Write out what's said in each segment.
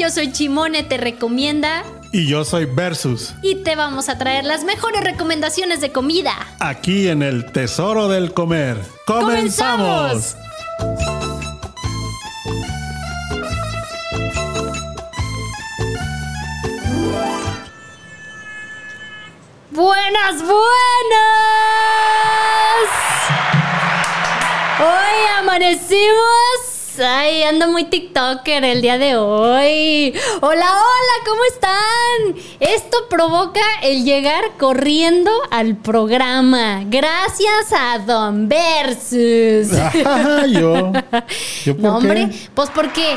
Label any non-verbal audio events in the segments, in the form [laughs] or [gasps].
yo soy Chimone, te recomienda. Y yo soy Versus. Y te vamos a traer las mejores recomendaciones de comida. Aquí en el Tesoro del Comer. ¡Comenzamos! Buenas, buenas. Hoy amanecimos. Ay, ando muy TikToker el día de hoy. Hola, hola, ¿cómo están? Esto provoca el llegar corriendo al programa. Gracias a Don Versus. [laughs] Ah, yo. ¿Yo por no, qué? hombre, pues porque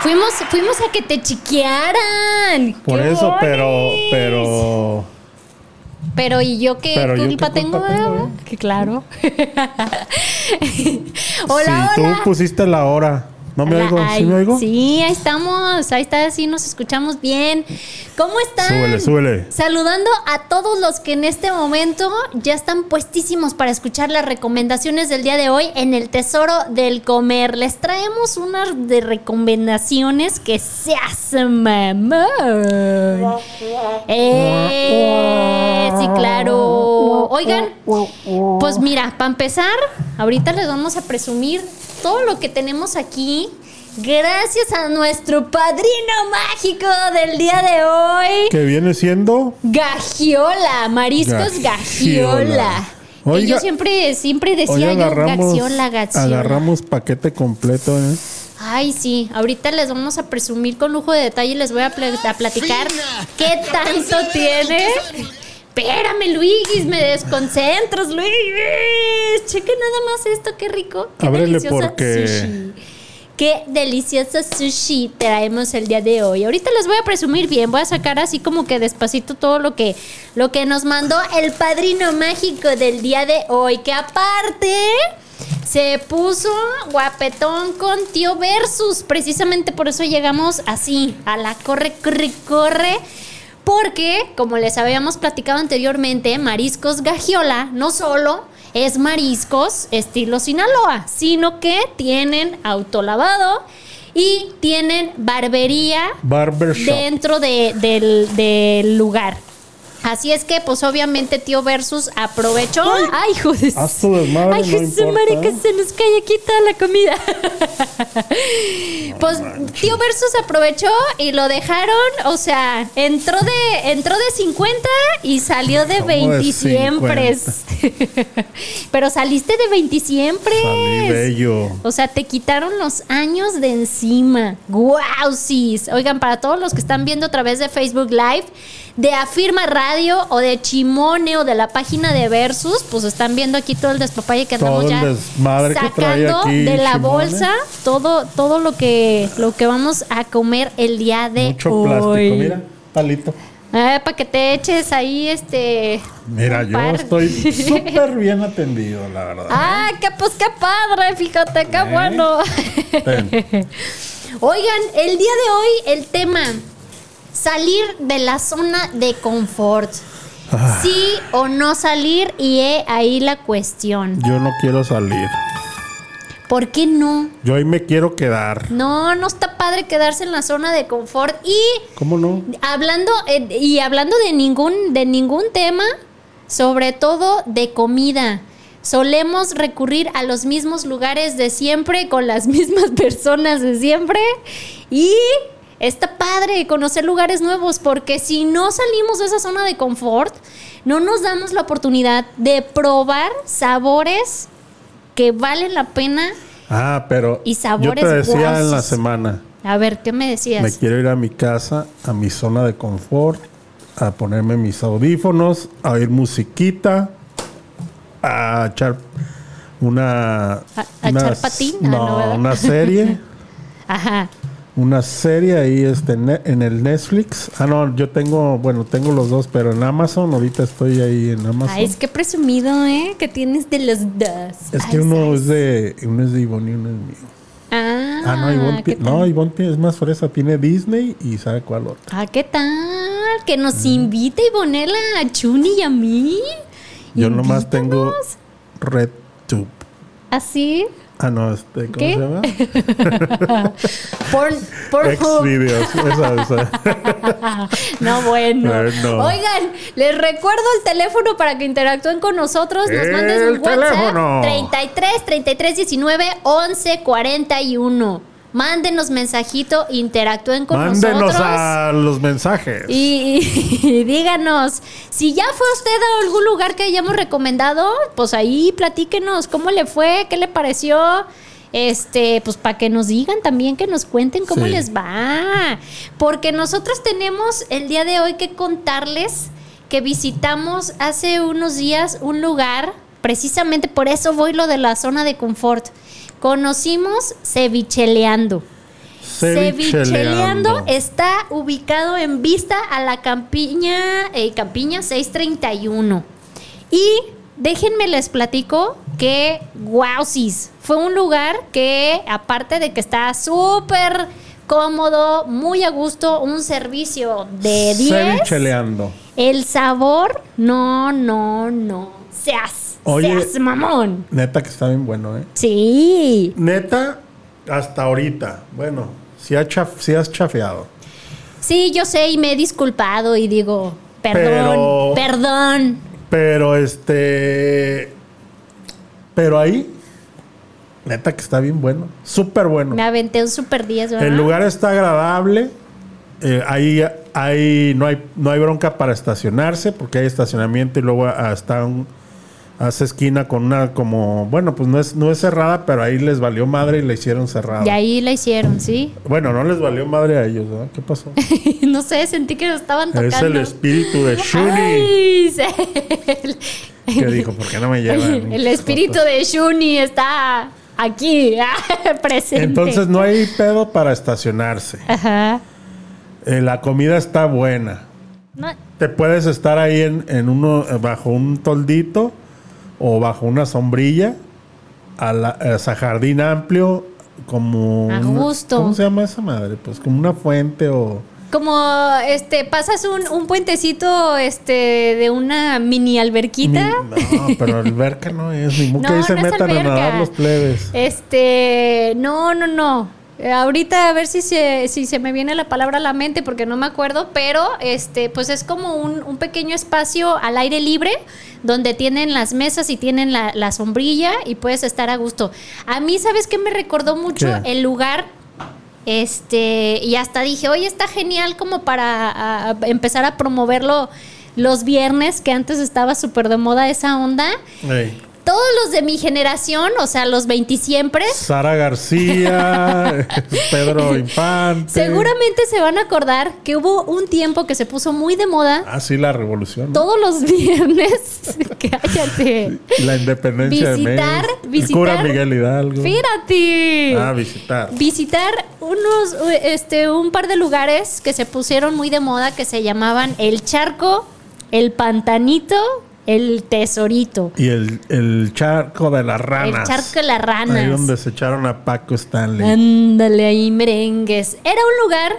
fuimos, fuimos a que te chiquearan. Por ¡Qué eso, bonis! pero. Pero ¿y yo qué Pero yo culpa qué tengo? culpa tengo, verdad? Que claro. [laughs] hola, si hola. tú pusiste la hora. ¿No me Hola, oigo? ¿Sí ay, me oigo? Sí, ahí estamos. Ahí está, sí nos escuchamos bien. ¿Cómo están? Súbele, súbele. Saludando a todos los que en este momento ya están puestísimos para escuchar las recomendaciones del día de hoy en el Tesoro del Comer. Les traemos unas de recomendaciones que se hacen mamón. Eh, sí, claro. Oigan, pues mira, para empezar, ahorita les vamos a presumir todo lo que tenemos aquí. Gracias a nuestro padrino mágico del día de hoy. Que viene siendo. Gagiola, mariscos Gagiola. Gagiola. Que yo siempre, siempre decía Hoy yo Gagiola, Gagiola. agarramos paquete completo, ¿eh? Ay, sí, ahorita les vamos a presumir con lujo de detalle y les voy a, pl- a platicar qué tanto tiene. Espérame, Luis, me desconcentras, Luis. Cheque nada más esto, qué rico. Qué Ábrele deliciosa porque- sushi. Qué deliciosa sushi traemos el día de hoy. Ahorita les voy a presumir bien, voy a sacar así como que despacito todo lo que lo que nos mandó el padrino mágico del día de hoy, que aparte se puso guapetón con tío Versus. Precisamente por eso llegamos así, a la corre, corre, corre. Porque, como les habíamos platicado anteriormente, Mariscos Gagiola no solo es mariscos estilo Sinaloa, sino que tienen autolavado y tienen barbería Barbershop. dentro de- del, del lugar. Así es que, pues obviamente, tío Versus aprovechó. Ay, hijo de Haz tu desmadre, Ay, no Jesús, importa. madre, que se nos cae aquí toda la comida. pues tío Versus aprovechó y lo dejaron, o sea, entró de entró de 50 y salió de ¿Cómo de 20 siempre. [laughs] Pero saliste de 20 siempre. Salí bello. O sea, te quitaron los años de encima. ¡Guau! sis! Oigan, para todos los que están viendo a través de Facebook Live, de Afirma Radio o de Chimone o de la página de Versus, pues están viendo aquí todo el despapalle que andamos ya desmadre que trae sacando aquí de la Chimone. bolsa todo, todo lo que lo que vamos a comer el día de Mucho hoy. plástico, mira, palito. para que te eches ahí este. Mira, yo par. estoy [laughs] súper bien atendido, la verdad. Ah, que pues qué padre, fíjate, qué ¿Eh? bueno. Ten. [laughs] Oigan, el día de hoy el tema, salir de la zona de confort. Ah. Sí o no salir y he ahí la cuestión. Yo no quiero salir. ¿Por qué no? Yo ahí me quiero quedar. No, no está padre quedarse en la zona de confort y ¿Cómo no? hablando eh, y hablando de ningún de ningún tema, sobre todo de comida. Solemos recurrir a los mismos lugares de siempre con las [laughs] mismas personas de siempre y está padre conocer lugares nuevos porque si no salimos de esa zona de confort, no nos damos la oportunidad de probar sabores que valen la pena. Ah, pero Y yo sabores te decía en la semana, A ver, ¿qué me decías? me quiero ir a mi casa, a mi zona de confort, a ponerme mis audífonos, a oír musiquita, a echar una... ¿A- a echar patín? Ah, no, No, una serie. [laughs] Ajá. Una serie ahí este, en el Netflix. Ah, no, yo tengo, bueno, tengo los dos, pero en Amazon, ahorita estoy ahí en Amazon. Ay, es que presumido, ¿eh? Que tienes de los dos. Es Ay, que uno ay. es de uno es de Ivonne y uno es mío. Ah, Ah, no, Ivonne, no, Ivonne es más fresa, tiene Disney y sabe cuál otro. Ah, ¿qué tal? Que nos invite Ivonela a Chuni y a mí. Yo nomás tengo Invítanos. RedTube. ¿Así? Ah, no, este, ¿cómo ¿Qué? se llama? [laughs] Porn, Pornhub. Xvideos. Esa, esa. [laughs] No, bueno. Bueno. Oigan, les recuerdo el teléfono para que interactúen con nosotros. Nos manden un WhatsApp. teléfono. 33 33 19 11 41. Mándenos mensajito, interactúen con Mándenos nosotros. a los mensajes. Y, y [laughs] díganos, si ya fue usted a algún lugar que hayamos recomendado, pues ahí platíquenos cómo le fue, qué le pareció. Este, pues para que nos digan también, que nos cuenten cómo Sí. les va. Porque nosotros tenemos el día de hoy que contarles que visitamos hace unos días un lugar, precisamente por eso voy lo de la zona de confort. Conocimos Cevicheleando. Cevicheleando está ubicado en vista a la Campiña, eh, Campiña 631. Y déjenme les platico que wowsis, fue un lugar que aparte de que está súper cómodo, muy a gusto, un servicio de 10, Cevicheleando. el sabor, no, no, no, seas, Oye. seas mamón. Neta que está bien bueno, ¿eh? Sí, Neta, hasta ahorita. Bueno, si, ha chaf- has chafeado. Sí, yo sé y me he disculpado y digo, perdón, Pero- perdón. Pero este. Pero ahí, neta que está bien bueno. Súper bueno. Me aventé un super 10, ¿verdad? El lugar está agradable. eh, ahí hay, no, hay, no hay bronca para estacionarse porque hay estacionamiento y luego hasta un, hace esquina con una como, bueno, pues no es, no es cerrada, pero ahí les valió madre y la hicieron cerrada. Y ahí la hicieron, ¿sí? Bueno, no les valió madre a ellos, ¿verdad? ¿Qué pasó? [laughs] no sé, sentí que lo estaban tocando. es el espíritu de [laughs] Shuni Ay, el, que dijo, ¿por qué no me [laughs] llevan? el espíritu de Shuni está aquí, presente. Entonces no hay pedo para estacionarse. Ajá. Eh, la comida está buena. No, Te puedes estar ahí en, en uno, bajo un toldito o bajo una sombrilla, a la, a jardín amplio, como... A una-. ¿Cómo se llama esa madre? Pues como una fuente o... como este, pasas un, un puentecito este de una mini alberquita. No, pero alberca no es, ni que [laughs] No, ahí se no metan a nadar los plebes. Este, no, no, no. Eh, Ahorita a ver si se, si se me viene la palabra a la mente porque no me acuerdo, pero este, pues es como un, un pequeño espacio al aire libre donde tienen las mesas y tienen la, la sombrilla y puedes estar a gusto. A mí, ¿sabes qué me recordó mucho ¿Qué? el lugar? Este, y hasta dije, oye, está genial como para a- a empezar a promoverlo los viernes, que antes estaba súper de moda esa onda. Todos los de mi generación, o sea, los 20 siempre, Sara García, [laughs] Pedro Infante. seguramente se van a acordar que hubo un tiempo que se puso muy de moda Ah, sí, la revolución. ¿no? todos los viernes. [laughs] Cállate. La independencia Visitar- de México. El visitar- cura Miguel Hidalgo. Fíjate. Ah, visitar. visitar unos este un par de lugares que se pusieron muy de moda que se llamaban el charco, el pantanito, el tesorito. Y el, el charco de las ranas. El charco de las ranas. Ahí donde se echaron a Paco Stanley. Ándale ahí, merengues. Era un lugar,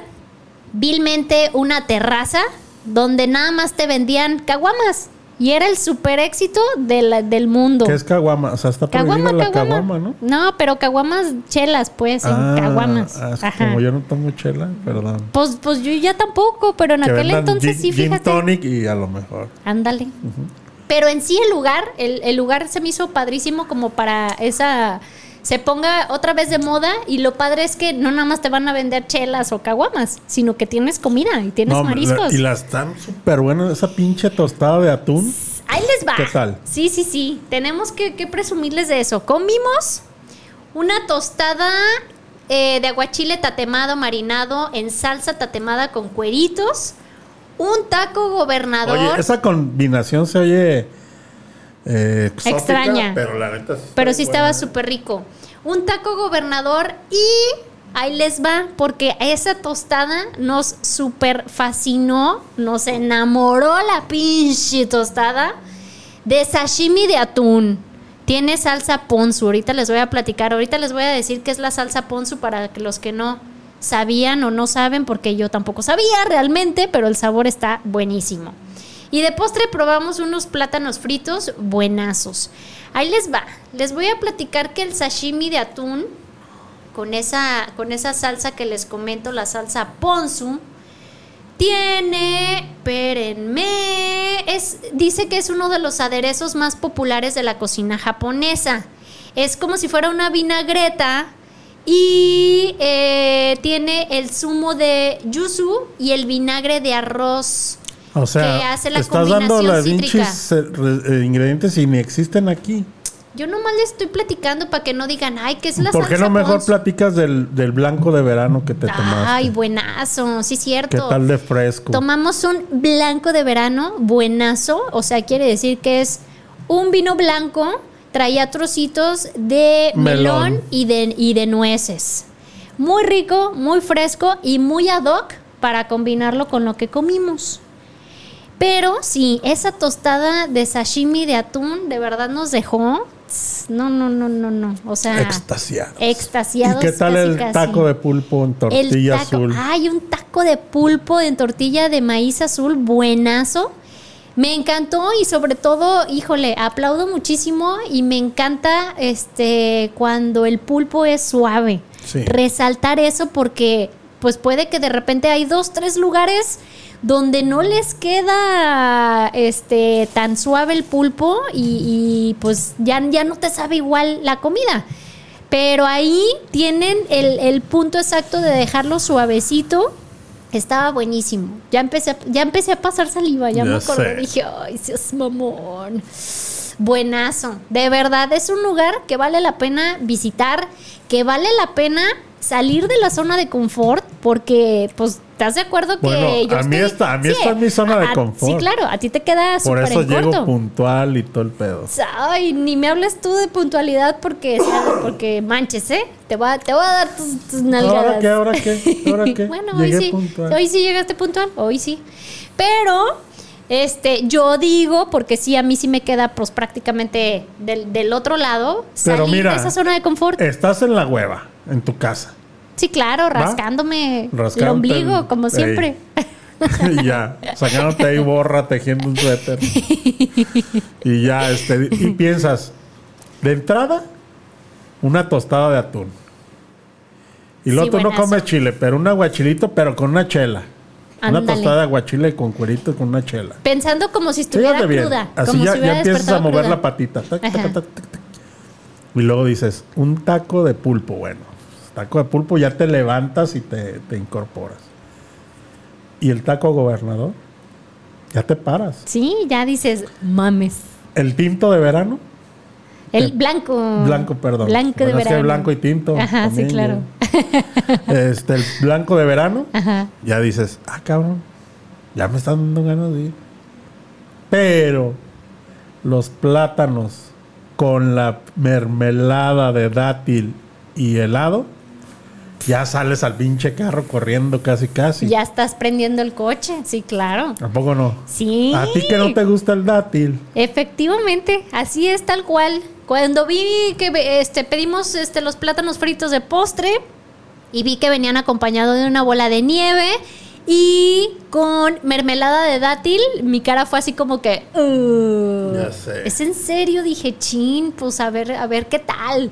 vilmente una terraza, donde nada más te vendían caguamas. Y era el super éxito de la- del mundo. ¿Qué es caguama? O sea, está Caguama, la caguama. ¿no? No, pero caguamas chelas, pues, en Ah, caguamas. ah, como yo no tomo chela, perdón. Pues, pues yo ya tampoco, pero en que aquel entonces gin, sí, gin fíjate. tonic y a lo mejor. Ándale. Pero en sí el lugar, el, el lugar se me hizo padrísimo como para esa se ponga otra vez de moda y lo padre es que no nada más te van a vender chelas o caguamas, sino que tienes comida y tienes No, mariscos. la- y las están súper buenas. Esa pinche tostada de atún. Ahí les va. ¿Qué tal? Sí, sí, sí. Tenemos que, que presumirles de eso. Comimos una tostada eh, de aguachile tatemado marinado en salsa tatemada con cueritos. Un taco gobernador. Oye, esa combinación se oye eh, exótica, Extraña. Pero la neta sí Pero sí estaba súper rico. Un taco gobernador y ahí les va, porque esa tostada nos súper fascinó, nos enamoró la pinche tostada de sashimi de atún. Tiene salsa ponzu, ahorita les voy a platicar, ahorita les voy a decir qué es la salsa ponzu para que los que no sabían o no saben, porque yo tampoco sabía realmente, pero el sabor está buenísimo. Y de postre probamos unos plátanos fritos buenazos. Ahí les va. Les voy a platicar que el sashimi de atún con esa, con esa salsa que les comento, la salsa ponzu. Tiene, espérenme, es, dice que es uno de los aderezos más populares de la cocina japonesa. Es como si fuera una vinagreta y eh, tiene el zumo de yuzu y el vinagre de arroz. O sea, que hace la estás dando pinches eh, re- ingredientes y ni existen aquí. Yo nomás les estoy platicando para que no digan, ay, ¿qué es la ¿Por qué salsa no mejor ponzu?" platicas del, del blanco de verano que te tomaste? Ay, buenazo, sí, cierto. ¿Qué tal de fresco? Tomamos un blanco de verano, buenazo, o sea, quiere decir que es un vino blanco, traía trocitos de melón, Melón. y, de, y de nueces. Muy rico, muy fresco y muy ad hoc para combinarlo con lo que comimos. Pero sí, esa tostada de sashimi de atún de verdad nos dejó. No, no, no, no, no. O sea, Extasiados. extasiados ¿Y qué tal casi, el casi. taco de pulpo en El tortilla taco. azul? Hay un taco de pulpo en tortilla de maíz azul, buenazo. Me encantó y sobre todo, híjole, aplaudo muchísimo y me encanta este cuando el pulpo es suave. Sí. Resaltar eso porque pues puede que de repente hay dos, tres lugares donde no les queda este tan suave el pulpo y, y, pues ya, ya no te sabe igual la comida. Pero ahí tienen el, el punto exacto de dejarlo suavecito. Estaba buenísimo. Ya empecé, a- ya empecé a pasar saliva, ya, me Ya acordé. sé. Dije, ay, seas mamón. Buenazo. De verdad, es un lugar que vale la pena visitar, que vale la pena salir de la zona de confort, porque, pues, ¿estás de acuerdo que Bueno, yo a mí estoy- está- a mí está en mi zona de a- confort. Sí, claro, a ti te queda Por eso en llego corto. puntual y todo el pedo. Ay, ni me hables tú de puntualidad porque, [gasps] porque manches, ¿eh? Te voy a, te voy a dar tus, tus nalgadas. ¿Ahora qué? ¿Ahora qué? ¿Ahora [laughs] qué? bueno, Llegué hoy sí. puntual. Hoy sí llegaste puntual, hoy sí. Pero, este, yo digo, porque sí, a mí sí me queda pues prácticamente del, del otro lado, Pero salir mira, de esa zona de confort. Estás en la hueva, en tu casa. sí, claro, rascándome el ombligo, el- como siempre. [laughs] y ya, sacándote ahí borra, tejiendo un suéter. y ya, este, y piensas, de entrada, una tostada de atún. Y luego Sí, tú no comes chile, pero un aguachilito, pero con una chela. Una tostada de aguachile con cuerito con una chela. Pensando como si estuviera Fíjate bien. cruda. Así como ya, si ya empiezas a mover cruda. la patita. Tac, tac, tac. Y luego dices, un taco de pulpo. Bueno, taco de pulpo ya te levantas y te, te incorporas. Y el taco gobernador, ya te paras. Sí, ya dices, mames. El tinto de verano, El blanco. blanco, perdón. Blanco de Bueno, es que verano. blanco y tinto. Ajá, sí, claro. Este, el blanco de verano, Ajá. ya dices, ah, cabrón, ya me están dando ganas de ir. Pero los plátanos con la mermelada de dátil y helado, ya sales al pinche carro corriendo casi casi. Ya estás prendiendo el coche. Sí, claro. Tampoco no. Sí. A ti que no te gusta el dátil. Efectivamente, así es tal cual. Cuando vi que este, pedimos este, los plátanos fritos de postre y vi que venían acompañados de una bola de nieve y con mermelada de dátil, mi cara fue así como que... "Ugh". Ya sé. ¿Es en serio? Dije, chin, pues a ver, a ver qué tal.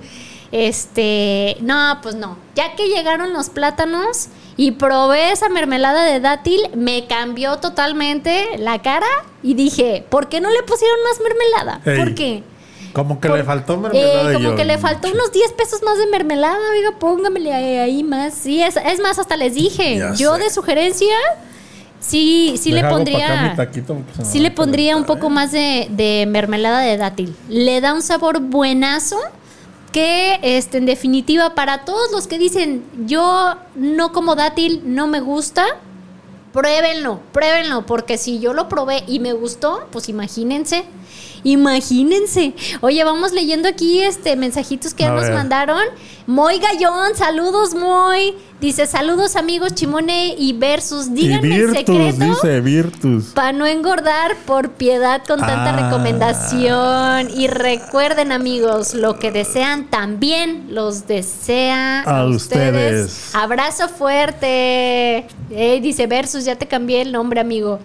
Este, no, pues no. Ya que llegaron los plátanos y probé esa mermelada de dátil, me cambió totalmente la cara y dije, ¿por qué no le pusieron más mermelada? ¿Por qué? Como que Por- le faltó mermelada. Eh, como yo, que le faltó unos 10 pesos más de mermelada, oiga, póngamele ahí, más. Sí, es, es más, hasta les dije, Ya yo sé. de sugerencia, sí, sí le Deja, pondría... taquito me Sí le a pondría un poco ¿eh? más de, de mermelada de dátil. Le da un sabor buenazo que este, en definitiva para todos los que dicen yo no como dátil, no me gusta, pruébenlo, pruébenlo, porque si yo lo probé y me gustó, pues imagínense. Imagínense. Oye, vamos leyendo aquí este mensajitos que A nos ver. mandaron. Moy Gallón, saludos Moy. Dice, "Saludos amigos Chimone y Versus. Y Díganme el Virtus, secreto dice Virtus. para no engordar por piedad con tanta Ah. recomendación. Y recuerden, amigos, lo que desean también los desea A ustedes. Abrazo fuerte. Eh, dice Versus, ya te cambié el nombre, amigo.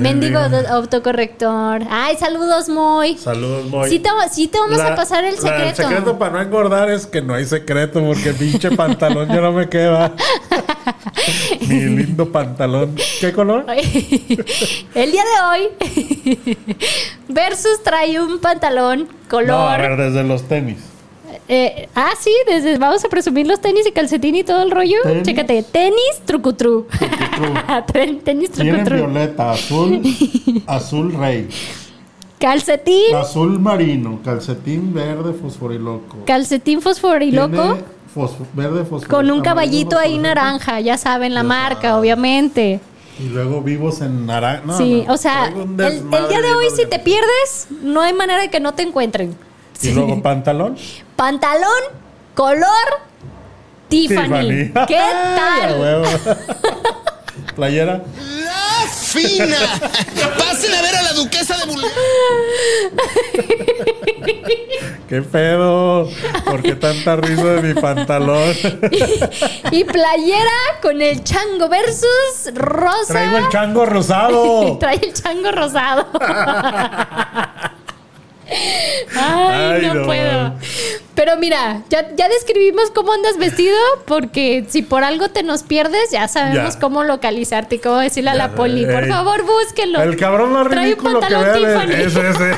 Mendigo autocorrector. Ay, saludos, Moy. Saludos, Moy. Sí te, sí te vamos La- a pasar el la- secreto. el secreto para no engordar es que no hay secreto porque pinche [laughs] pantalón ya no me queda. [laughs] Mi lindo pantalón. ¿Qué color? el día de hoy, [laughs] Versus trae un pantalón color. No, a ver, desde los tenis. Eh, ah, sí, desde, vamos a presumir los tenis y calcetín y todo el rollo. Tenis. Chécate, tenis trucutru. [laughs] Tenis trucutru. violeta, azul, azul rey, Calcetín, azul marino, calcetín verde fosforiloco. calcetín fosforiloco. Verde fosforiloco. Con un caballito ahí naranja, ya saben, la Ya marca, obviamente. Y luego vivos en naranja. No, sí, no, o sea, el, el día de hoy, si te pierdes, no hay manera de que no te encuentren. Y luego pantalón. Pantalón, color, Tiffany. Tiffany. [laughs] ¿Qué tal? [laughs] Playera. ¡La fina! Pasen a ver a la duquesa de Bulgaria. [laughs] ¿Qué pedo? ¿Por qué tanta risa de mi pantalón? Y playera con el chango versus rosa. Traigo el chango rosado. Trae el chango rosado. Ay, Ay, no, no. puedo. Pero mira, ya, ya describimos cómo andas vestido, porque si por algo te nos pierdes, ya sabemos Ya. cómo localizarte y cómo decirle a la poli. Por ey. favor, búsquenlo. El cabrón más Trae un ridículo que pantalón vea Tiffany. de- es ese.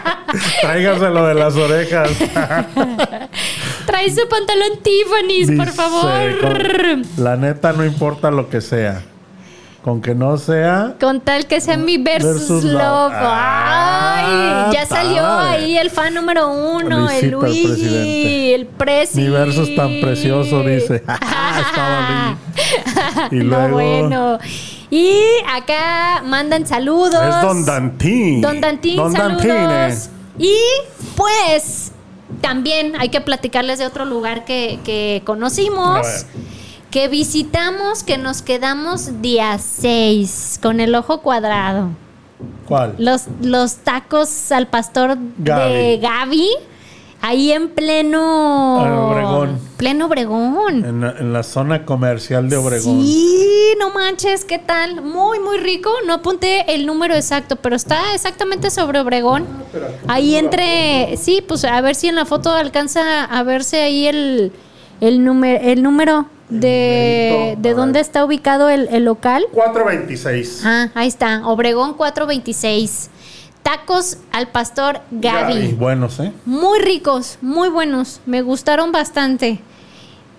[laughs] Tráigaselo de las orejas. [laughs] Trae su pantalón Tiffany's, por favor. con- la neta no importa lo que sea. Con que no sea. Con tal que sea mi versus, Versus love. Ay, Ah, ya salió padre. ahí el fan número uno, el Luigi, el presi. Mi verso es tan precioso, dice. [laughs] Y [laughs] No, luego. bueno. Y acá mandan saludos. Es Don Dantín. Don Dantín, Don saludos. Dantine. Y pues también hay que platicarles de otro lugar que, que conocimos. A ver. Que visitamos, que nos quedamos día 6 con el ojo cuadrado. ¿Cuál? Los, los tacos al pastor de Gaby. Ahí en pleno. Ah, Obregón. Pleno Obregón. En la, en la zona comercial de Obregón. Sí, no manches, ¿qué tal? Muy, muy rico. No apunté el número exacto, pero está exactamente sobre Obregón. Ahí entre. Sí, pues a ver si en la foto alcanza a verse ahí el, el, número, el número de, numerito, de dónde está ubicado el, el local. 426. Ah, ahí está, Obregón 426. Tacos al pastor Gaby. Gaby, Buenos, ¿eh? Muy ricos, muy buenos. Me gustaron bastante.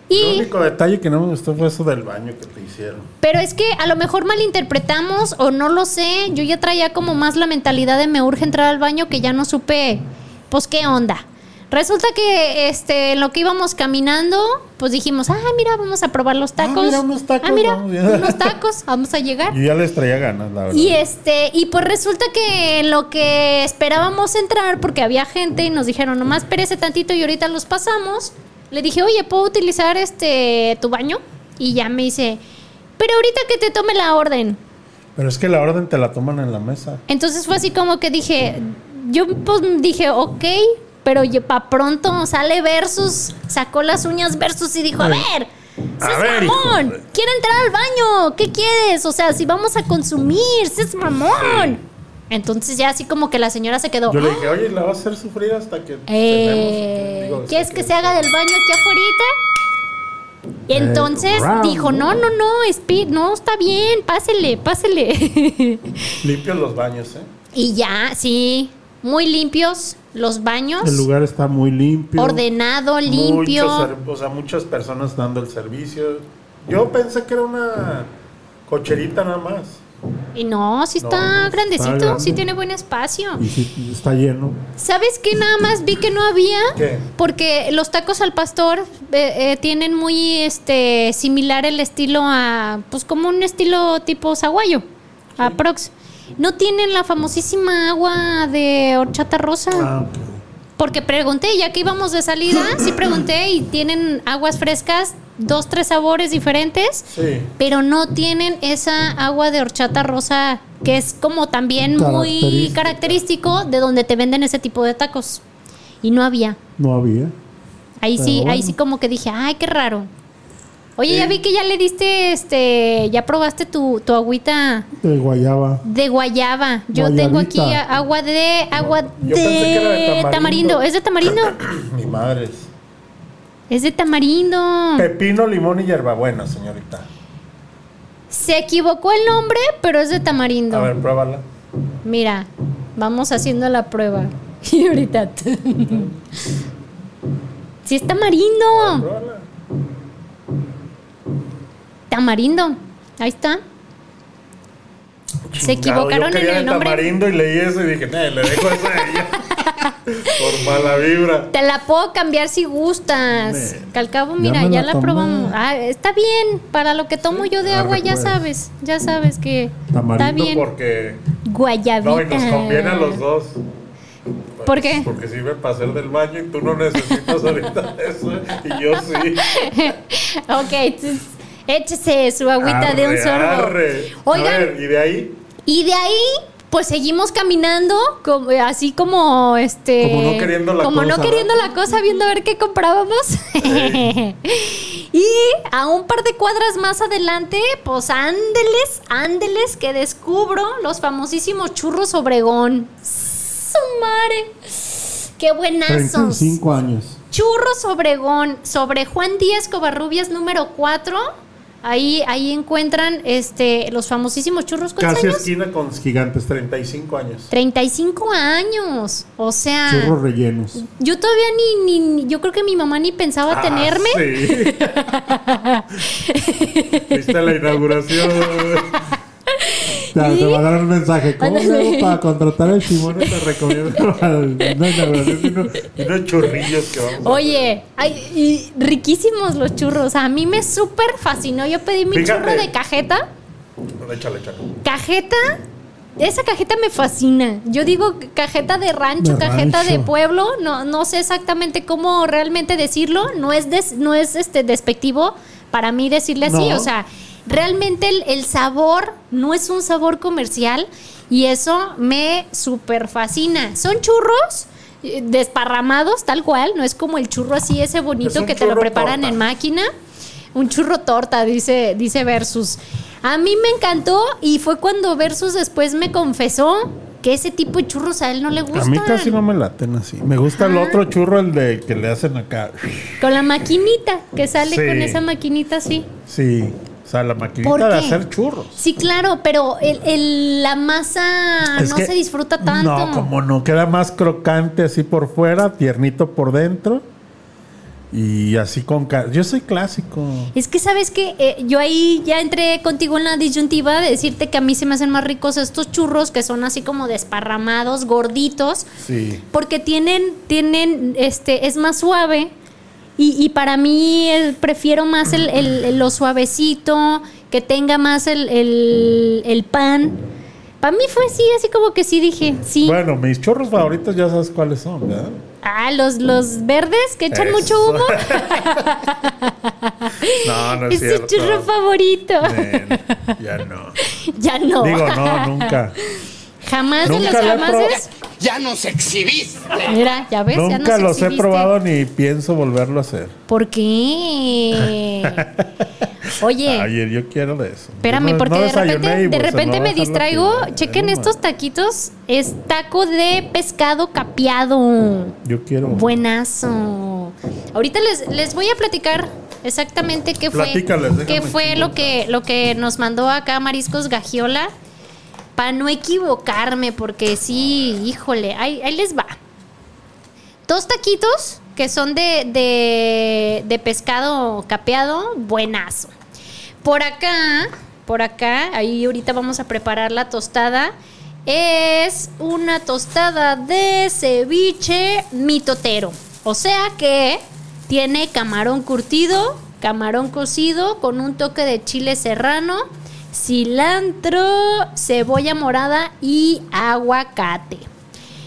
El Y, único detalle que no me gustó fue eso del baño que te hicieron. pero es que a lo mejor malinterpretamos o no lo sé. Yo ya traía como más la mentalidad de me urge entrar al baño que ya no supe, pues qué onda. Resulta que este, en lo que íbamos caminando, pues dijimos, ah, mira, vamos a probar los tacos. mira, unos tacos, Ah, mira, unos [laughs] tacos, vamos a llegar. Yo ya les traía ganas, la verdad. Y este, y pues resulta que en lo que esperábamos entrar, porque había gente y nos dijeron, nomás espérese tantito y ahorita los pasamos. Le dije, oye, ¿puedo utilizar este tu baño? Y ya me dice, pero ahorita que te tome la orden. Pero es que la orden te la toman en la mesa. Entonces fue así como que dije, yo pues dije, ok, pero pa' pronto sale versus, sacó las uñas versus y dijo, a ver, seas ver, hijo mamón, de- quiero entrar al baño, ¿qué quieres? O sea, si vamos a consumir, seas mamón. Entonces ya así como que la señora se quedó. Yo le "Ah, dije, oye, la vas a hacer sufrir hasta que eh, cenemos". Digo, ¿Quieres que se haga del baño aquí afuera? Y entonces bravo. dijo, no, no, no, Speed, no, está bien, pásele, pásele. [laughs] Limpios los baños, ¿eh? y ya, sí, muy limpios los baños. El lugar está muy limpio. Ordenado, limpio. Muchos o sea, muchas personas dando el servicio. Yo pensé que era una cocherita nada más. Y no, sí está está grandecito, grande. sí tiene buen espacio. Y sí, está lleno. ¿Sabes qué? Nada más vi que no había. ¿Qué? Porque los tacos al pastor eh, eh, tienen muy este similar el estilo a. Pues como un estilo tipo zaguayo. Aprox. No tienen la famosísima agua de horchata rosa. Ah. Porque pregunté, ya que íbamos de salida, [laughs] sí pregunté y tienen aguas frescas, dos, tres sabores diferentes. Sí. Pero no tienen esa agua de horchata rosa que es como también muy característico de donde te venden ese tipo de tacos. Y no había. No había. Ahí Pero sí, ahí sí como que dije, ay, qué raro. Oye, ya vi que ya le diste, este, ya probaste tu, tu agüita De guayaba. de guayaba. Yo tengo aquí a- agua de agua de, que era de tamarindo. tamarindo. ¿Es de tamarindo? [coughs] Mi madre. es de tamarindo. Pepino, limón y hierbabuena, señorita. Se equivocó el nombre, pero es de tamarindo. A ver, pruébala. Mira, vamos haciendo la prueba. [laughs] Y ahorita. [laughs] sí es tamarindo. Pruébala. Tamarindo. Ahí está. Se equivocaron yo en el nombre. tamarindo y leí eso y dije, "Nee, le dejo esa a ella. [laughs] Por mala vibra. Te la puedo cambiar si gustas. Me- Que al cabo, mira, ya, la probamos. Ah, está bien. Para lo que tomo yo de agua, ya sabes. Ya sabes que Tamarindo está bien. porque... Guayabita. No, y nos conviene a los dos. ¿Por qué? Porque sirve para hacer del baño y tú no necesitas ahorita [laughs] eso. Y yo sí. [laughs] ok, entonces, échese su agüita de un sorbo. arre. A Oigan, ver, y de ahí, y de ahí, pues seguimos caminando, como, así como este. Como no queriendo la como no queriendo la cosa, viendo a ver qué comprábamos. [laughs] y a un par de cuadras más adelante, pues ándeles, ándeles, que descubro los famosísimos churros Obregón. ¡Su madre! ¡Qué buenazos! 35 años. Churros Obregón, sobre Juan Díaz Covarrubias número 4. Ahí, ahí encuentran este, los famosísimos churros. ¿Cuántos Casi años? esquina con gigantes, 35 años. 35 años. O sea, Churros rellenos. yo todavía ni, ni- ni- yo creo que mi mamá ni pensaba Ah, tenerme. Sí. [laughs] Viste la inauguración. [laughs] Te, te va a dar un mensaje. ¿Cómo hago para contratar el Simón? Te recomiendo una inauguración de unos, de churrillos que vamos a Oye, ay, y riquísimos los churros. A mí me súper fascinó. Yo pedí mi Fíjate. churro de cajeta. Échale, échale. Cajeta, esa cajeta me fascina. Yo digo cajeta de rancho, De cajeta de rancho. pueblo. No, no sé exactamente cómo realmente decirlo. No es, des- no es este despectivo para mí decirle así. No. O sea, realmente el, el sabor no es un sabor comercial y eso me súper fascina. Son churros eh, desparramados tal cual. No es como el churro así ese Es bonito que te lo preparan torta. en máquina. Un churro torta, dice, dice Versus. A mí me encantó y fue cuando Versus después me confesó que ese tipo de churros a él no le A gustan. mí casi no me laten así. Me gusta el otro churro, el de que le hacen acá. Con la maquinita, que sale Sí. con esa maquinita así. Sí. La maquinita ¿Por de hacer churros. Sí, claro, pero el, el- la masa Es no que- se disfruta tanto. No, como no, queda más crocante así por fuera, tiernito por dentro. Y así con... Yo soy clásico. Es que sabes que yo ahí ya entré contigo en la disyuntiva de decirte que a mí se me hacen más ricos estos churros que son así como desparramados, gorditos, Sí. porque tienen, tienen, este, es más suave. Y, y para mí prefiero más el, el- lo suavecito, que tenga más el, el- pan. Para mí fue así, así como que sí dije, sí. Bueno, mis churros favoritos ya sabes cuáles son, ¿verdad? Ah, los, los verdes que echan Eso. mucho humo. [laughs] No, no es es tu cierto. churro favorito. Ya no. [laughs] ya no. Digo, no, nunca. [laughs] Jamás de los Nunca lo he jamases. Ya nos exhibiste. Mira, ya ves, ya Nunca nos los he exhibiste. probado ni pienso volverlo a hacer. ¿Por qué? [laughs] Oye, Ayer yo quiero de eso. espérame, no- porque no de desayuné repente, y, de pues, repente me distraigo. Chequen estos taquitos. Es taco de pescado capeado. Yo quiero. Buenazo. Ahorita les, les voy a platicar exactamente qué fue, Platícales, déjame qué fue lo que, lo que nos mandó acá Mariscos Gagiola. Para no equivocarme, porque sí, híjole, ahí, ahí les va. Dos taquitos que son de, de, de pescado capeado, buenazo. Por acá, por acá, ahí ahorita vamos a preparar la tostada. Es una tostada de ceviche mitotero. O sea que tiene camarón curtido, camarón cocido con un toque de chile serrano, cilantro, cebolla morada y aguacate.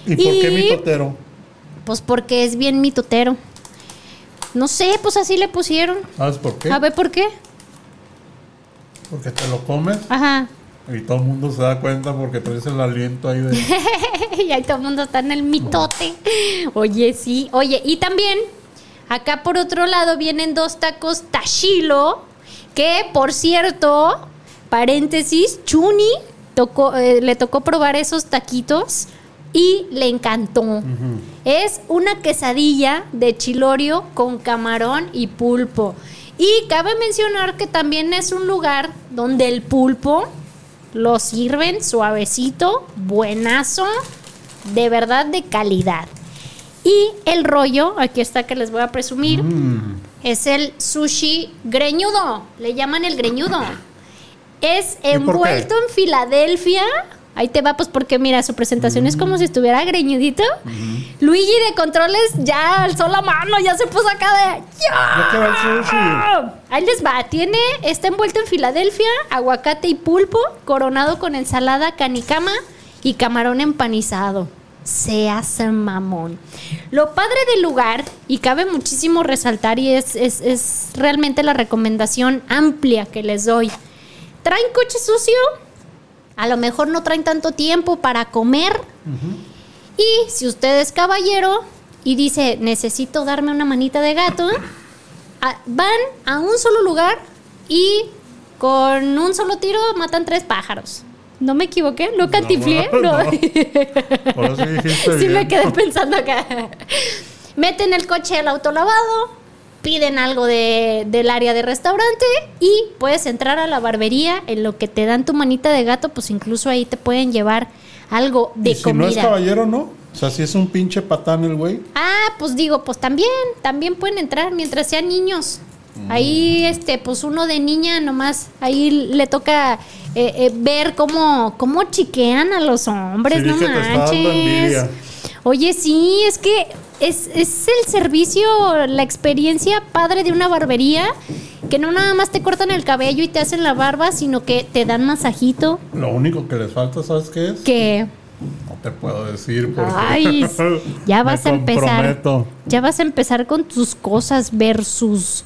¿Y por qué y- mi totero? Pues porque es bien mitotero. No sé, pues así le pusieron. ¿Sabes por qué? A ver por qué. Porque te lo comes Ajá. y todo el mundo se da cuenta porque traes el aliento ahí de. [laughs] y ahí todo el mundo está en el mitote. Oye, sí. Oye, y también, acá por otro lado vienen dos tacos tachilo. Que, por cierto, paréntesis, Chuni tocó, eh, le tocó probar esos taquitos y le encantó. Es una quesadilla de chilorio con camarón y pulpo. Y cabe mencionar que también es un lugar donde el pulpo lo sirven suavecito, buenazo, de verdad de calidad. Y el rollo, aquí está que les voy a presumir, es el sushi greñudo. Le llaman el greñudo. Es envuelto en Filadelfia. Ahí te va, pues porque mira, su presentación es como si estuviera greñudito. Luigi de controles ya alzó la mano, ya se puso acá de. Ya. Ahí les va, tiene, está envuelto en Filadelfia, aguacate y pulpo, coronado con ensalada canicama y camarón empanizado. Se hace mamón. Lo padre del lugar, y cabe muchísimo resaltar, y es, es- es realmente la recomendación amplia que les doy. ¿Traen coche sucio? A lo mejor no traen tanto tiempo para comer. Y si usted es caballero y dice, necesito darme una manita de gato, a- van a un solo lugar y con un solo tiro matan tres pájaros. ¿No me equivoqué? ¿No cantiflié? [laughs] no. No. Por eso dijiste [laughs] sí me quedé pensando acá. Meten el coche al autolavado, piden algo de- del área de restaurante y puedes entrar a la barbería. En lo que te dan tu manita de gato, pues incluso ahí te pueden llevar algo de Y si comida. no es caballero, ¿no? O sea, si es un pinche patán el güey. Ah, pues digo, pues también, también pueden entrar mientras sean niños. Ahí, este, pues uno de niña nomás, ahí le toca eh, eh, ver cómo, cómo chiquean a los hombres, Sí, no manches. Oye, sí, es que es, es el servicio, la experiencia padre de una barbería, que no nada más te cortan el cabello y te hacen la barba, sino que te dan masajito, Lo único que les falta, ¿sabes qué es? que No te puedo decir porque Ay, [laughs] ya vas a empezar. Ya vas a empezar con tus cosas versus.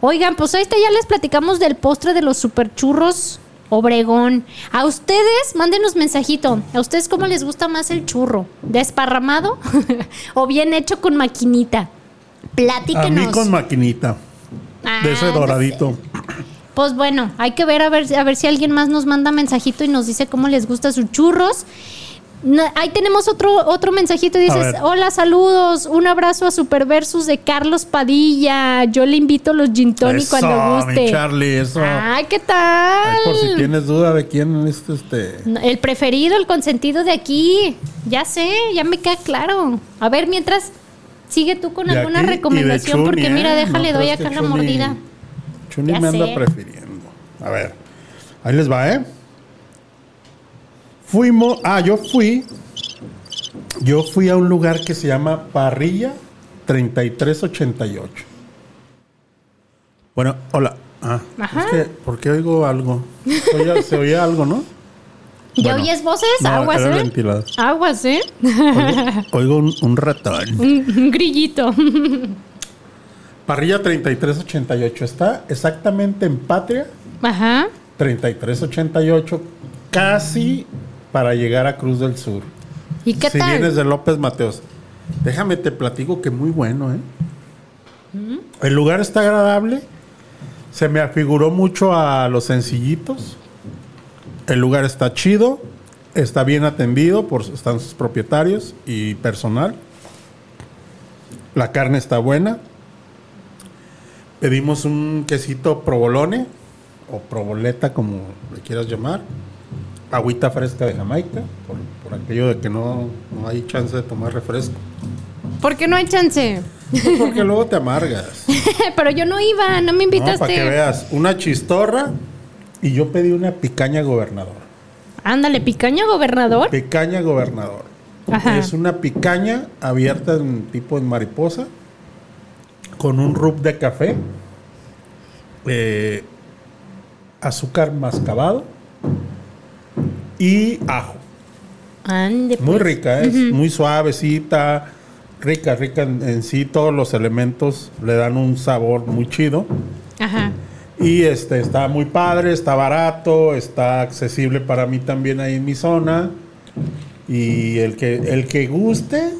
Oigan, pues ahí está, ya les platicamos del postre de los superchurros Obregón. A ustedes, mándenos mensajito. ¿A ustedes cómo les gusta más el churro? ¿Desparramado [laughs] o bien hecho con maquinita? A Platíquenos. mí con maquinita. De ese Ah, doradito. Pues bueno, hay que ver a ver, a ver si alguien más nos manda mensajito y nos dice cómo les gusta sus churros. No, ahí tenemos otro, otro mensajito. Dices, hola, saludos. Un abrazo a Super Versus de Carlos Padilla. Yo le invito a los gin tonic Eso, cuando guste. mi Charlie, eso. Ay, ¿qué Ay, tal? por si tienes duda de quién es este. No, El preferido, el consentido de aquí. Ya sé, ya me queda claro. A ver, mientras, sigue tú con de alguna aquí recomendación, Chuni, porque mira, ¿eh? déjale, No doy acá la mordida. Chuni Ya me anda sé. prefiriendo. A ver, ahí les va, ¿eh? Fuimos, ah, yo fui, yo fui a un lugar que se llama Parrilla 3388. Bueno, hola. Ah, Ajá. es que, ¿por qué oigo algo? Oye, se oía algo, ¿no? ¿Ya Bueno. oyes voces? No, Aguas, era ¿eh? Aguas, ¿eh? Oigo, oigo un, un ratón. Un, un grillito. Parrilla 3388 está exactamente en Patria Ajá. 3388, casi para llegar a Cruz del Sur. ¿Y qué si tal? vienes de López Mateos. Déjame te platico que muy bueno, ¿eh? El lugar está agradable. Se me afiguró mucho a los sencillitos. El lugar está chido. Está bien atendido por están sus propietarios y personal. La carne está buena. Pedimos un quesito provolone o proboleta, como le quieras llamar. Agüita fresca de Jamaica, por, por aquello de que no, no hay chance de tomar refresco. ¿Por qué no hay chance? Pues porque luego te amargas. [laughs] Pero yo no iba, no me No, invitaste. para que veas, una chistorra y yo pedí una picaña gobernador. Ándale, picaña gobernador. Picaña gobernador. Ajá. Es una picaña abierta en tipo en mariposa con un rub de café, eh, azúcar mascabado y ajo. Ande, Muy pues. rica, es muy suavecita, rica, rica en, en sí. Todos los elementos le dan un sabor muy chido. Ajá. Y este está muy padre, está barato, está accesible para mí también ahí en mi zona. Y el que, el que guste,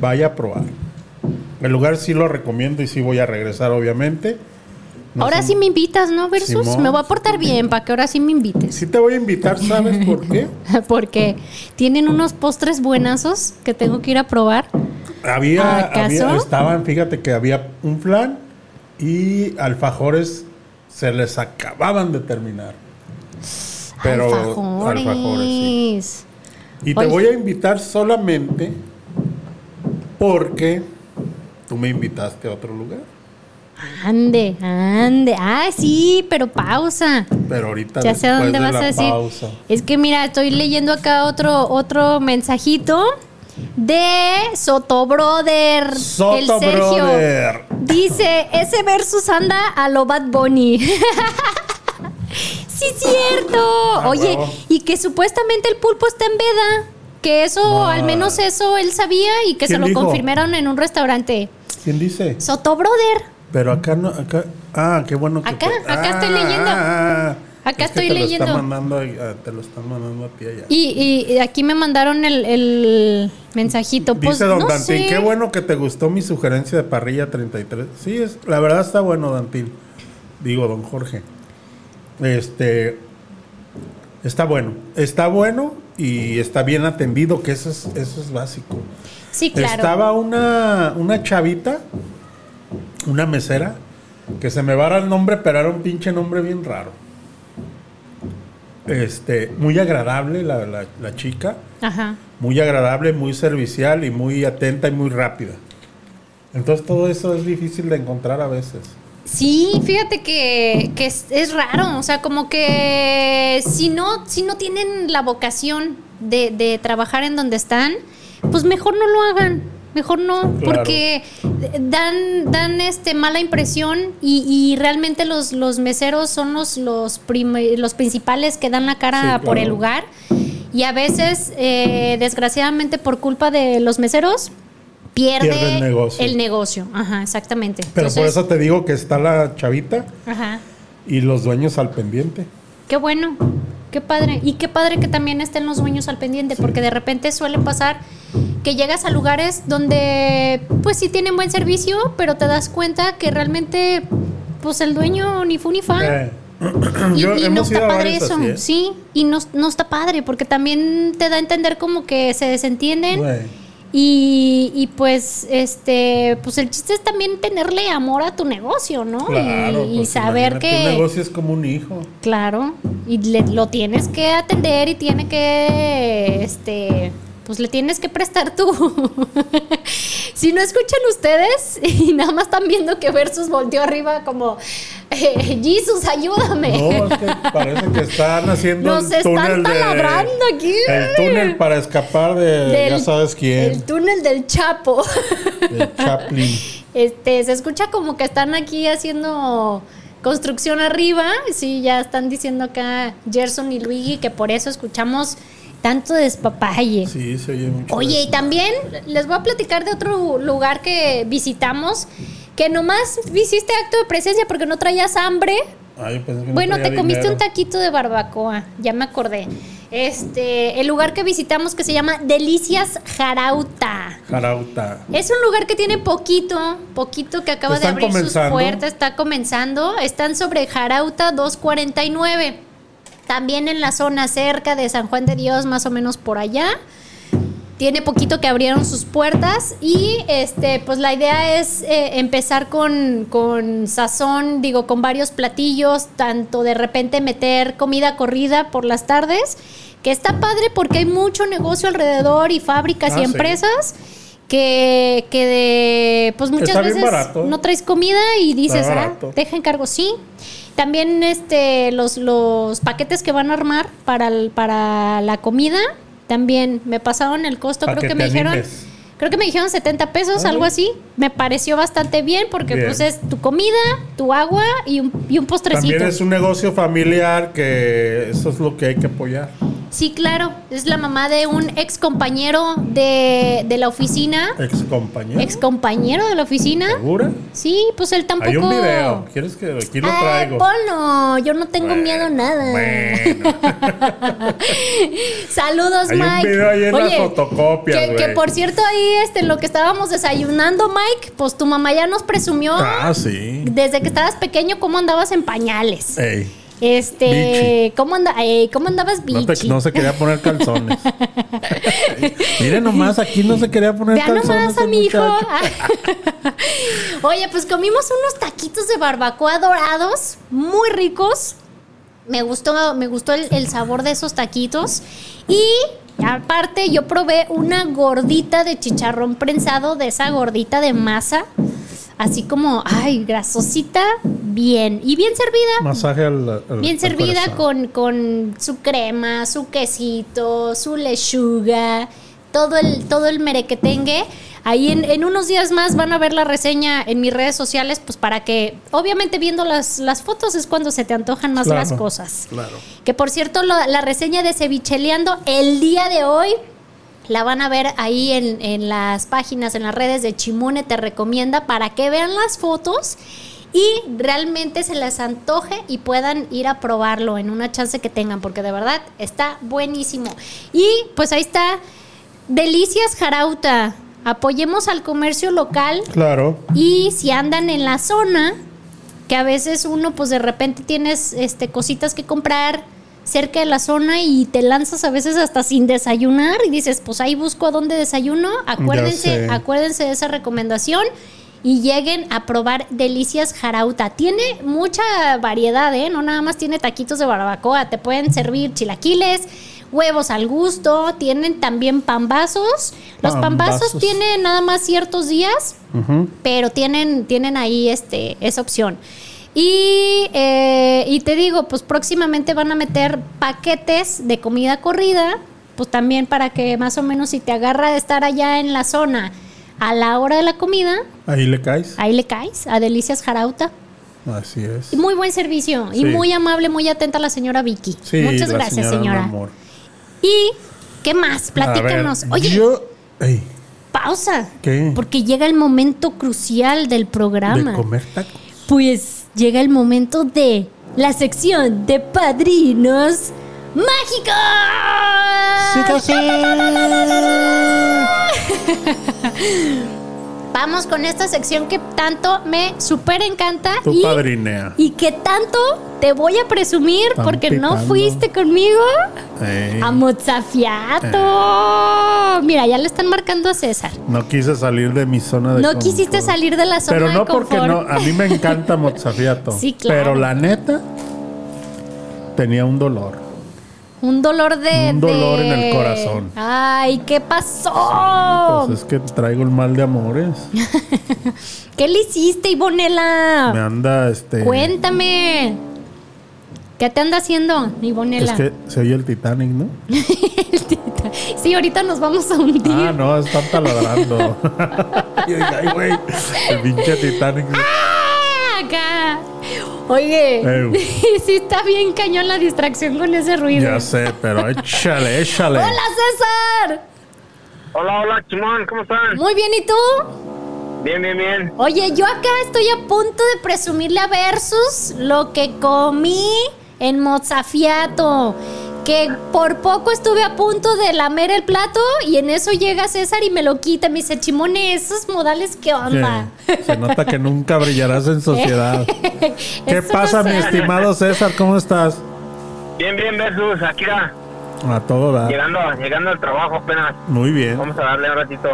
vaya a probar. El lugar sí lo recomiendo y sí voy a regresar, obviamente. Ahora sí me invitas, ¿no, Versus? Simón, me voy a portar bien para que ahora sí me invites. Sí te voy a invitar, ¿sabes por qué? [laughs] Porque tienen unos postres buenazos que tengo que ir a probar. Había, había- estaban, fíjate que había un flan y alfajores se les acababan de terminar. Pero alfajores. alfajores, sí. Y te Oye. voy a invitar solamente porque tú me invitaste a otro lugar. Ande, ande. Ah, sí, pero pausa. Pero ahorita Ya sé dónde de vas la a decir. pausa. Es que mira, estoy leyendo acá otro, otro mensajito de Soto Brother. Soto el Sergio. Brother. Dice, ese versus anda a lo Bad Bunny. [laughs] sí, cierto. Ah, Oye, huevo. y que supuestamente el pulpo está en veda. Que eso, al menos eso él sabía y que se ¿Quién lo dijo? confirmaron en un restaurante. ¿Quién dice? Soto Brother. Pero acá no, acá. Ah, qué bueno que. Acá, te- acá estoy leyendo. ah, Acá es estoy te Lo leyendo. están mandando, a- te lo están mandando a ti allá. Y, y aquí me mandaron el, el mensajito. Pues, Dice Don no Dantín, sé. qué bueno que te gustó mi sugerencia de parrilla 33. Sí, es, la verdad está bueno, Dantín. Digo, Don Jorge. Este. Está bueno. Está bueno y está bien atendido, que eso es, eso es básico. Sí, claro. Estaba una, una chavita, una mesera, que se me va el nombre, pero era un pinche nombre bien raro. Este, muy agradable la, la- la chica, Ajá. muy agradable, muy servicial y muy atenta y muy rápida. Entonces todo eso es difícil de encontrar a veces. Sí, fíjate que, que es, es raro, o sea, como que si no, si no tienen la vocación de, de trabajar en donde están, pues mejor no lo hagan, mejor no, Claro. porque dan, dan este mala impresión y, y realmente los, los meseros son los, los, los principales que dan la cara Sí, por el lugar y a veces, eh, desgraciadamente por culpa de los meseros, pierde, Pierde el negocio. el negocio. Ajá, exactamente. Pero por eso te digo que está la chavita Ajá. y los dueños al pendiente. Qué bueno, qué padre. Y qué padre que también estén los dueños al pendiente, porque de repente suele pasar que llegas a lugares donde pues sí tienen buen servicio, pero te das cuenta que realmente pues el dueño ni fu ni fa. Eh, Y, no está padre eso, así, ¿eh? sí, y no, no está padre, porque también te da a entender como que se desentienden. Y, y, pues este pues el chiste es también tenerle amor a tu negocio, ¿no? Claro, y, y pues saber que Un negocio es como un hijo. Claro, y le- lo tienes que atender y tiene que, este, pues le tienes que prestar tú. [laughs] si no escuchan ustedes [laughs] y nada más están viendo que Versus volteó arriba como, eh, Jesus, ayúdame. No, es que parece que están haciendo Nos el están túnel taladrando de, aquí. El túnel para escapar de Del- ya sabes El quién, túnel del Chapo. [laughs] de Chaplin. Este, se escucha como que están aquí haciendo construcción arriba. Sí, ya están diciendo acá Gerson y Luigi que por eso escuchamos tanto despapalle. Sí, se oye mucho. Oye, y también les voy a platicar de otro lugar que visitamos, que nomás hiciste acto de presencia porque no traías hambre. Ay, que no Bueno, te comiste dinero. un taquito de barbacoa, ya me acordé. Este, el lugar que visitamos que se llama Delicias Jarauta. Jarauta. Es un lugar que tiene poquito, poquito que acaba de abrir sus puertas, está comenzando. Están sobre Jarauta 249. También en la zona cerca de San Juan de Dios, más o menos por allá. Tiene poquito que abrieron sus puertas y este, pues la idea es eh, empezar con, con sazón, digo, con varios platillos, tanto de repente meter comida corrida por las tardes, que está padre porque hay mucho negocio alrededor y fábricas Ah, y sí. empresas que, que de, pues muchas veces barato. no traes comida y dices, ah, deja encargo, sí. También este, los, los paquetes que van a armar para, el- para la comida, también me pasaron el costo, Pa' creo que me dijeron... animes. Creo que me dijeron 70 pesos, Ah, algo bien. así. Me pareció bastante bien porque Bien. pues es tu comida, tu agua y un, y un postrecito. También es un negocio familiar que eso es lo que hay que apoyar. Sí, claro. Es la mamá de un ex compañero de, de la oficina. Ex compañero. Ex compañero de la oficina. ¿Segura? Sí, pues él tampoco. Hay un video. ¿Quieres que aquí lo Ay, traigo? ponlo. Yo no tengo Bueno, miedo a nada. bueno. [laughs] Saludos, Hay un Mike. video ahí en las fotocopias, que, por cierto, ahí este, lo que estábamos desayunando, Mike, pues tu mamá ya nos presumió Ah, sí. desde que estabas pequeño cómo andabas en pañales. Ey, Este, ¿cómo, anda, eh, ¿cómo andabas no, te- bichi? no se quería poner calzones. [laughs] Miren nomás, aquí no se quería poner Vea calzones. nomás a mi hijo. Oye, pues comimos unos taquitos de barbacoa dorados, muy ricos. Me gustó, me gustó el, el sabor de esos taquitos. Y aparte, yo probé una gordita de chicharrón prensado, de esa gordita de masa. Así como, ay, grasosita, bien. Y bien servida. Masaje al. al- Bien al servida con, con su crema, su quesito, su lechuga, todo el, todo el merequetengue. Ahí en, en unos días más van a ver la reseña en mis redes sociales, pues para que, obviamente viendo las, las fotos es cuando se te antojan más Claro, las cosas. Claro. Que por cierto, lo- la reseña de Cevicheleando el día de hoy la van a ver ahí en, en las páginas, en las redes de Chimone Te Recomienda para que vean las fotos y realmente se les antoje y puedan ir a probarlo en una chance que tengan, porque de verdad está buenísimo. Y pues ahí está, Delicias Jarauta. Apoyemos al comercio local Claro. y si andan en la zona, que a veces uno pues de repente tienes este cositas que comprar cerca de la zona y te lanzas a veces hasta sin desayunar y dices, pues ahí busco a dónde desayuno. Acuérdense, acuérdense de esa recomendación y lleguen a probar Delicias Jarauta. Tiene mucha variedad, ¿eh? No nada más tiene taquitos de barbacoa, te pueden servir chilaquiles, huevos al gusto, tienen también pambazos. Los pambazos Pambazos. tienen nada más ciertos días, pero tienen, tienen ahí este, esa opción. Y, eh, y te digo, pues próximamente van a meter paquetes de comida corrida, pues también para que más o menos si te agarra de estar allá en la zona a la hora de la comida, Ahí le caes. ahí le caes a Delicias Jarauta. Así es. Y muy buen servicio y muy amable, muy atenta la señora Vicky. Sí, Muchas la gracias, señora. ¿Y qué más? Platícanos. ver, Oye, Yo. Ey, pausa. ¿Qué? Porque llega el momento crucial del programa. de comer tacos. Pues llega el momento de la sección de padrinos mágicos. [laughs] Vamos con esta sección que tanto me súper encanta Tu y, padrinea. y que tanto te voy a presumir Están porque no fuiste conmigo Ey, a Mozafiato. Mira, ya le están marcando a César. no quise salir de mi zona de No confort. quisiste salir de la zona Pero no de porque no. A mí me encanta Mozafiato. [laughs] Sí, claro. Pero la neta. Tenía un dolor. Un dolor de. Un dolor de- en el corazón. Ay, ¿qué pasó? Pues es que traigo el mal de amores. [laughs] ¿Qué le hiciste, Me Ivonela? anda este. Cuéntame. ¿Qué te anda haciendo, Ivonela? Es que se oye el Titanic, ¿no? [laughs] Sí, ahorita nos vamos a hundir. Ah, no, están taladrando. [laughs] Ay, güey. El pinche Titanic. ¡Ah! Acá. Oye, [laughs] sí está bien cañón la distracción con ese ruido. Ya sé, pero échale, échale. ¡Hola, César! Hola, hola, Chimón, ¿cómo están? Muy bien, ¿y tú? Bien, bien, bien. Oye, yo acá estoy a punto de presumirle a Versus lo que comí en Mozafiato. Que por poco estuve a punto de lamer el plato y en eso llega César y me lo quita. Me dice, Chimone, esos modales, ¿qué onda? Que Se nota que nunca brillarás en sociedad. [laughs] ¿Qué Eso pasa, no mi estimado César? ¿Cómo estás? Bien, bien, versus Akira. A todo dar. Llegando, llegando al trabajo apenas. Muy bien. Vamos a darle un ratito.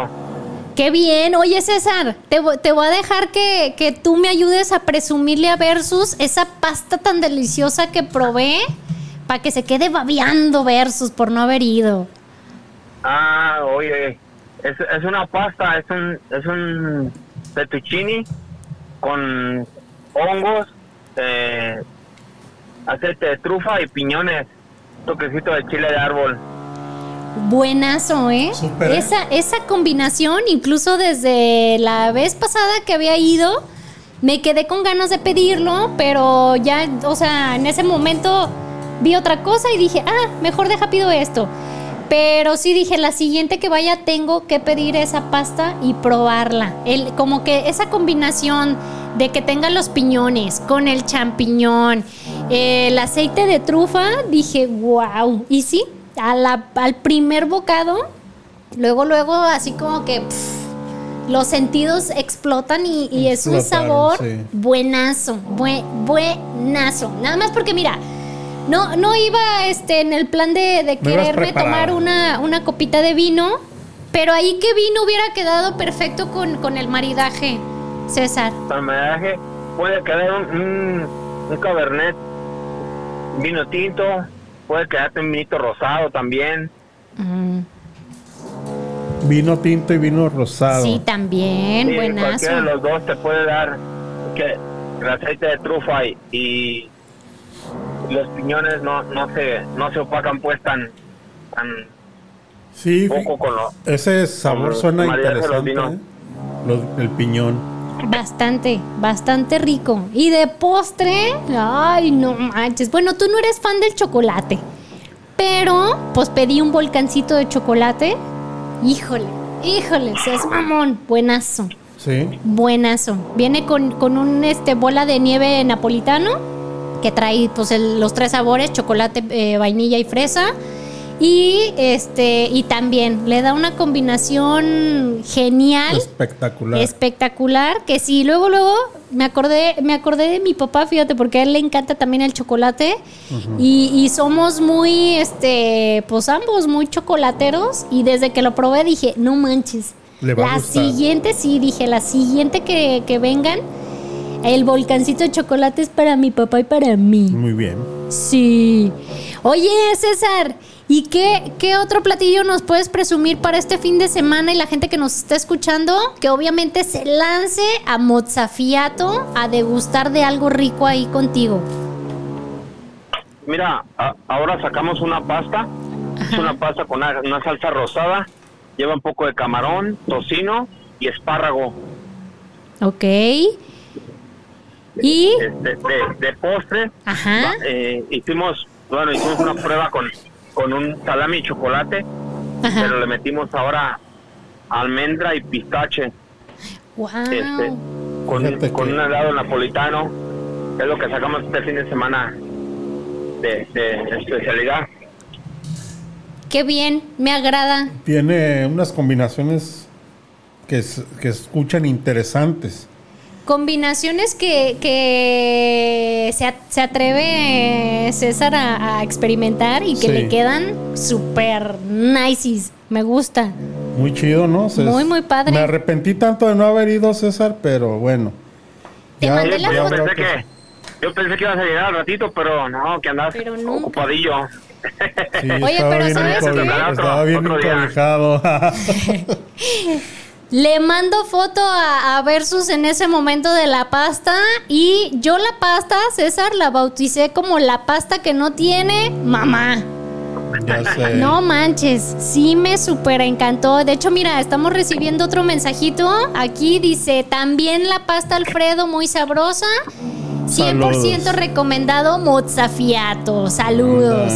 Qué bien. Oye, César, te, te voy a dejar que, que tú me ayudes a presumirle a Versus esa pasta tan deliciosa que probé para que se quede babeando Versus por no haber ido. Ah, oye, es, es una pasta, es un, es un fettuccine con hongos, eh, aceite de trufa y piñones, toquecito de chile de árbol. Buenazo, ¿eh? ¿eh? Esa, esa combinación, incluso desde la vez pasada que había ido, me quedé con ganas de pedirlo, pero ya, o sea, en ese momento vi otra cosa y dije, ah, mejor deja pido esto. Pero sí dije, la siguiente que vaya tengo que pedir esa pasta y probarla. El, como que esa combinación de que tenga los piñones con el champiñón, eh, el aceite de trufa, dije, wow. Y sí, a la- al primer bocado, luego, luego, así como que pff, los sentidos explotan y, y es un sabor sí. buenazo, bue- buenazo. Nada más porque mira, no, no iba este, en el plan de, quererme tomar una, una copita de vino, pero ahí que vino hubiera quedado perfecto con, con el maridaje, César. Para el maridaje puede quedar un, un, un cabernet, vino tinto, puede quedarte un vinito rosado también. Vino tinto y vino rosado. Sí, también, Sí, buenazo. cualquiera de los dos te puede dar que el aceite de trufa y, y los piñones no, no se no se opacan pues tan tan Sí, poco con lo ese sabor suena los interesante. ¿eh? Los- el piñón. Bastante, bastante rico. Y de postre, ay, no manches. Bueno, tú no eres fan del chocolate, pero pues pedí un volcancito de chocolate. Híjole, híjole, seas mamón, buenazo. Sí. Buenazo. Viene con, con un este bola de nieve napolitano que trae pues el- los tres sabores, chocolate, eh, vainilla y fresa. Y este y también le da una combinación genial, Espectacular. espectacular, que sí, luego luego me acordé me acordé de mi papá, fíjate, porque a él le encanta también el chocolate y, y somos muy este pues ambos muy chocolateros y desde que lo probé dije, "No manches." Le va a la siguiente, sí, dije, la siguiente que, que vengan, el volcancito de chocolate es para mi papá y para mí. Muy bien. Sí. Oye, César, ¿y qué, qué otro platillo nos puedes presumir para este fin de semana y la gente que nos está escuchando? Que obviamente se lance a Mozzafiato a degustar de algo rico ahí contigo. Mira, a- ahora sacamos una pasta, es una pasta con una, una salsa rosada, lleva un poco de camarón, tocino y espárrago. Ok. Y, Este, de, de postre, ajá, eh, hicimos, bueno, hicimos una prueba con, con un salami y chocolate, pero ajá. le metimos ahora almendra y pistache, Wow. este, con, con un helado napolitano, es lo que sacamos este fin de semana de, de especialidad. Qué bien, me agrada. Tiene unas combinaciones que, que escuchan interesantes. Combinaciones que, que se, a- se atreve César a, a experimentar y que Sí. le quedan súper nices. Me gusta. Muy chido, ¿no? Se- Muy, muy padre. Me arrepentí tanto de no haber ido, César, pero bueno. Te mandé la yo, foto. pensé que, yo pensé que ibas a llegar al ratito, pero no, que andas Pero nunca. ocupadillo. Sí, Oye, pero ¿sabes qué? estaba bien encobijado. [laughs] [laughs] Le mando foto a, a Versus en ese momento de la pasta y yo la pasta, César, la bauticé como la pasta que no tiene mamá. No manches, sí me súper encantó. De hecho, mira, estamos recibiendo otro mensajito. Aquí dice, también la pasta Alfredo, muy sabrosa. 100% Saludos. recomendado Mozzafiato. Saludos.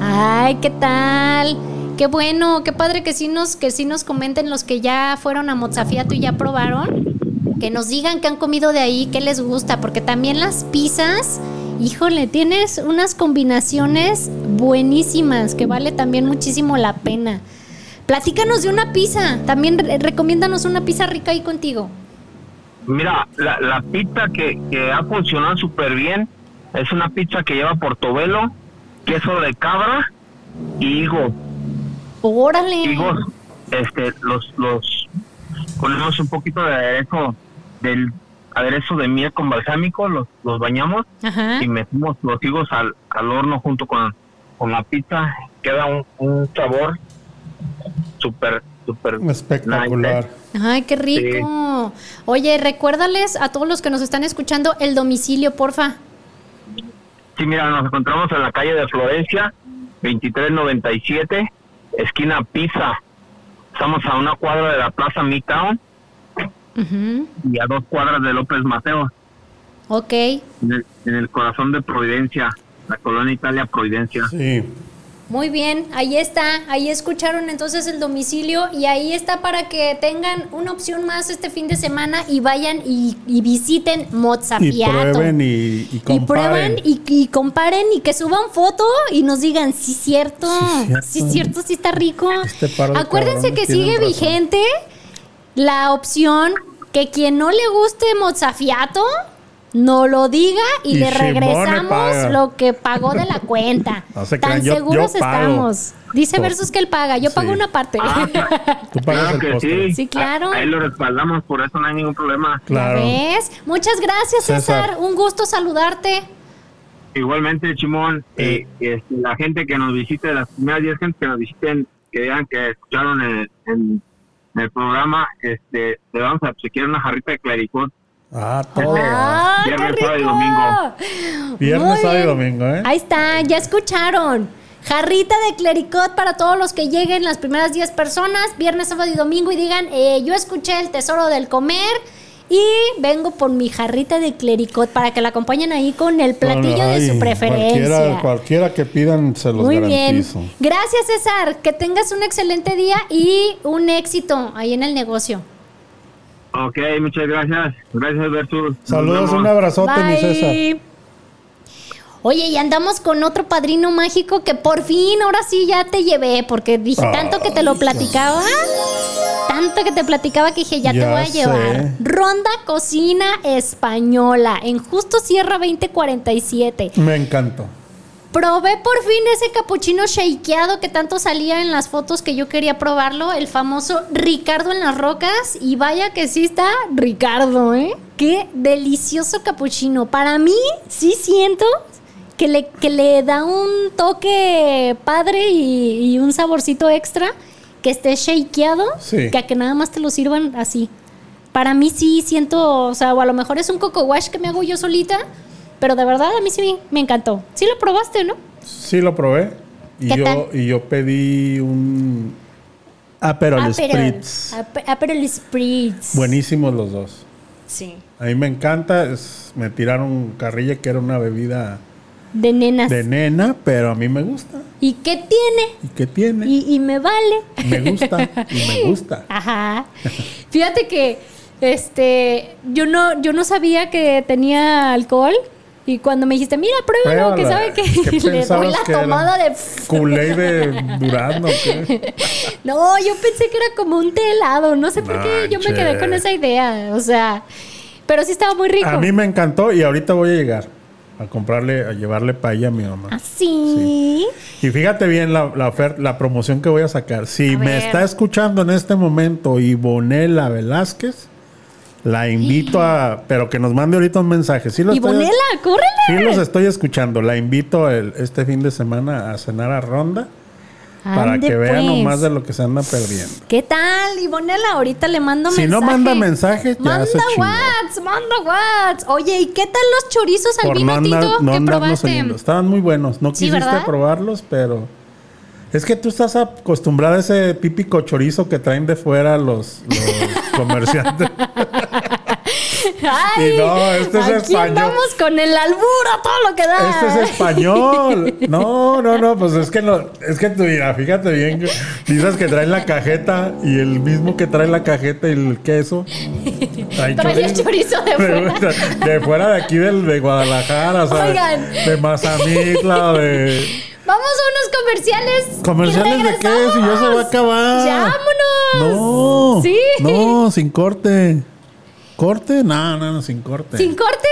Ay, ¿qué tal? Qué bueno, qué padre que sí nos, que sí nos comenten los que ya fueron a Mozzafiato y ya probaron. Que nos digan que han comido de ahí, qué les gusta, porque también las pizzas, híjole, tienes unas combinaciones buenísimas que vale también muchísimo la pena. Platícanos de una pizza, también re- recomiéndanos una pizza rica ahí contigo. Mira, la, pizza que, que ha funcionado súper bien es una pizza que lleva portobelo, queso de cabra y higos. Órale. Este, los, los, ponemos un poquito de aderezo, del aderezo de miel con balsámico, los, los bañamos Ajá. y metimos los higos al, al horno junto con, con la pizza. Queda un, un sabor súper, súper Espectacular. nice. Ay, qué rico. Oye, recuérdales a todos los que nos están escuchando el domicilio, porfa. Sí, mira, nos encontramos en la calle de Florencia, 2397, esquina Pisa. Estamos a una cuadra de la Plaza Midtown y a dos cuadras de López Mateo, Ok. en el, en el corazón de Providencia. la colonia Italia Providencia. Sí. Muy bien, ahí está, ahí escucharon entonces el domicilio y ahí está para que tengan una opción más este fin de semana y vayan y, y visiten Y Mozafiato. prueben y, y Y comparen. prueben y, y comparen y que suban foto y nos digan, sí, cierto, Sí, cierto. sí, cierto, sí está rico. Este Acuérdense que sigue razón. vigente la opción que quien no le guste Mozafiato no lo diga y, Y le regresamos lo que pagó de la [laughs] cuenta. No se Tan yo- seguros yo estamos. Dice Por- Versus que él paga, yo pago una parte. Ah, [laughs] Tú pagas claro el sí. Sí, claro. Ahí lo respaldamos, por eso no hay ningún problema. Claro. ¿Ya ves? Muchas gracias, César. César. Un gusto saludarte. Igualmente, Chimón, Sí. y, y, este, la gente que nos visite, las primeras 10 gente que nos visiten, que digan que escucharon el, el- el programa, este, le vamos a obsequiar una jarrita de clericot. Ah, todo. ¡Ah, Viernes, sábado y domingo. Viernes, sábado y domingo, ¿eh? Ahí está, ya escucharon. Jarrita de clericot para todos los que lleguen, las primeras 10 personas, viernes, sábado y domingo, y digan, eh, yo escuché el tesoro del comer y vengo por mi jarrita de clericot para que la acompañen ahí con el platillo de Ay, su preferencia. Cualquiera, cualquiera que pidan se los Muy garantizo. bien. Gracias, César. Que tengas un excelente día y un éxito ahí en el negocio. Ok, muchas gracias. Gracias. Nos Saludos, un abrazote, mi Bye. César. Oye, y andamos con otro padrino mágico que por fin, ahora sí ya te llevé, porque dije tanto que te lo platicaba, tanto que te platicaba que dije ya, te voy a llevar. sé. Ronda Cocina Española en Justo Sierra 2047. Me encantó. Probé por fin ese capuchino shakeado que tanto salía en las fotos que yo quería probarlo, el famoso Ricardo en las rocas. Y vaya que sí está Ricardo, ¿eh? Qué delicioso capuchino. Para mí, sí siento que le, que le da un toque padre y, y un saborcito extra que esté shakeado, Sí. que a que nada más te lo sirvan así. Para mí sí siento, o sea, o a lo mejor es un coco wash que me hago yo solita, pero de verdad a mí sí me encantó. Sí lo probaste, ¿no? Sí lo probé. Y ¿Qué yo, tal? y yo pedí un Aperol Spritz. Aperol, Spritz. Buenísimos los dos. Sí. A mí me encanta. es- me tiraron carrilla que era una bebida De nenas. de nena, pero a mí me gusta. ¿Y qué tiene? ¿Y qué tiene? Y, y me vale. Me gusta. y me [laughs] gusta. Ajá. Fíjate que este yo no yo no sabía que tenía alcohol y cuando me dijiste, "Mira, pruébalo, que sabe que ¿Qué [laughs] le doy la tomada de Kool-Aid de [laughs] durazno. [laughs] No, yo pensé que era como un té helado, no sé por qué yo me quedé con esa idea, o sea, pero sí estaba muy rico. A mí me encantó y ahorita voy a llegar a comprarle, a llevarle paella a mi mamá. Así. Y fíjate bien la, la, ofer- la promoción que voy a sacar. Si A me ver. está escuchando en este momento Ivonela Velázquez, la invito a... Pero que nos mande ahorita un mensaje. Sí lo Y estoy- Bonela, Sí los estoy escuchando. La invito el- este fin de semana a cenar a Ronda para que vean pues. nomás de lo que se anda perdiendo. ¿Qué tal, Ivonela? Ahorita le mando Si mensaje. no manda mensaje, ya Manda whats, manda whats. Oye, ¿y qué tal los chorizos al vino no, andar- tinto no que probaste? oyendo. Estaban muy buenos. No quisiste probarlos, pero... Es que tú estás acostumbrada a ese típico chorizo que traen de fuera los, los [laughs] comerciantes. Ay, Y no, este es español. andamos con el alburo, todo lo que da. Este es español. No, no, no, pues es que no, es que tú mira, fíjate bien, dices que traen la cajeta y el mismo que trae la cajeta y el queso. Trae el chorizo de fuera. De fuera de aquí del, de Guadalajara, sea, Oigan. de Mazamitla, de Vamos a unos comerciales. comerciales de qué, si ya se va a acabar. Ya, vámonos. No, Sí. no, sin corte. ¿Corte? No, no, no, sin corte. ¿Sin corte?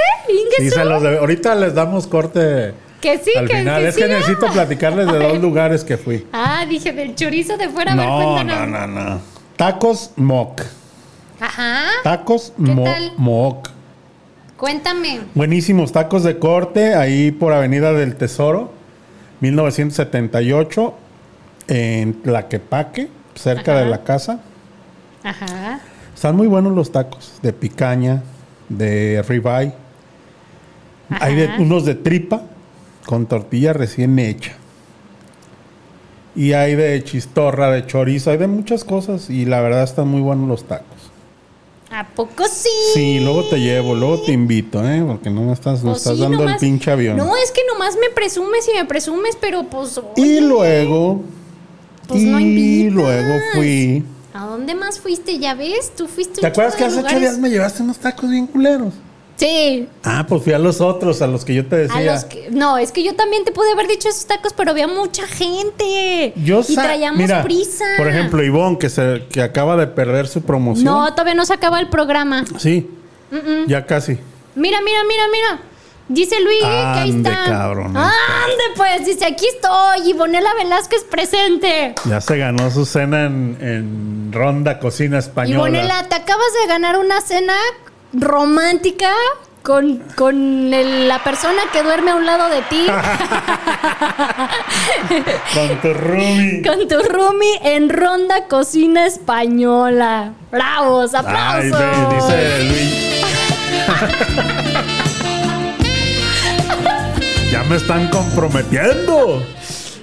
Sí, se los debe- ahorita les damos corte Que sí, al que, final. que es que necesito [laughs] platicarles de dos lugares que fui. Ah, dije del chorizo de fuera. a ver, No, cuéntanos. no, no, no. Tacos Moc. Ajá. Tacos ¿Qué Mo- tal? Moc. Cuéntame. Buenísimos tacos de corte ahí por Avenida del Tesoro, 1978, en Tlaquepaque, cerca Ajá. de la casa. Ajá. Están muy buenos los tacos de picaña, de ribeye. Hay de- Ajá. unos de tripa con tortilla recién hecha. Y hay de chistorra, de chorizo, hay de muchas cosas. Y la verdad están muy buenos los tacos. ¿A poco sí? Sí, luego te llevo, luego te invito, ¿eh? Porque no me estás, Pues estás sí, dando el pinche avión. No, es que nomás me presumes y me presumes, pero pues. y luego. Pues y no invitas. luego fui. ¿A dónde más fuiste? Ya ves, tú fuiste. ¿Te acuerdas que hace ocho días me llevaste unos tacos bien culeros? Sí. Ah, pues fui a los otros, a los que yo te A decía. los que, no, es que yo también te pude haber dicho esos tacos, pero había mucha gente. Yo y traíamos mira, prisa. Por ejemplo, Ivonne, que, se, que acaba de perder su promoción. No, todavía no se acaba el programa. Sí, ya casi. Mira, mira, mira, mira. Dice Luis que ahí Ande, está. cabrón, Ande, pues, dice, aquí estoy. Y Bonela Velázquez presente. Ya se ganó su cena en, en Ronda Cocina Y Española. Bonela, te acabas de ganar una cena romántica con, con el- la persona que duerme a un lado de ti. [laughs] Con tu roomie. con tu roomie en Ronda Cocina Española. ¡Bravos! ¡Aplausos! dice Luis. [laughs] ya me están comprometiendo.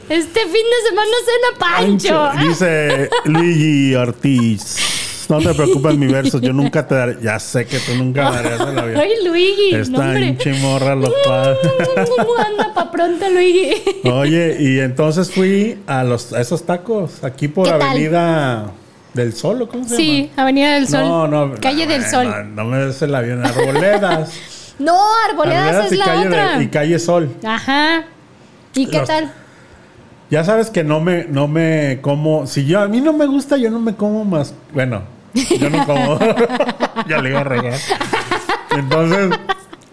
Este fin de semana cena Pancho. Dice Luigi Ortiz. No te preocupes, mi verso. Yo nunca te daré. Ya sé que tú nunca me darías el avión. Ay, Luigi. no, Esta hombre. hinche morra lo cual. Anda pa' pronto, Luigi. Oye, y entonces fui a los a esos tacos aquí por. Avenida del Sol, ¿o ¿cómo se Sí, Avenida del Sol. llama? No, no. Calle del no, Sol. No, no me des el avión. Arboledas. [laughs] No, Arboledas es y la calle, de- otra. y calle Sol. Ajá. ¿Y qué Los- tal? Ya sabes que no me, no me como. Si yo a mí no me gusta, yo no me como más. Bueno, yo no como. [laughs] ya le iba a regar. Entonces,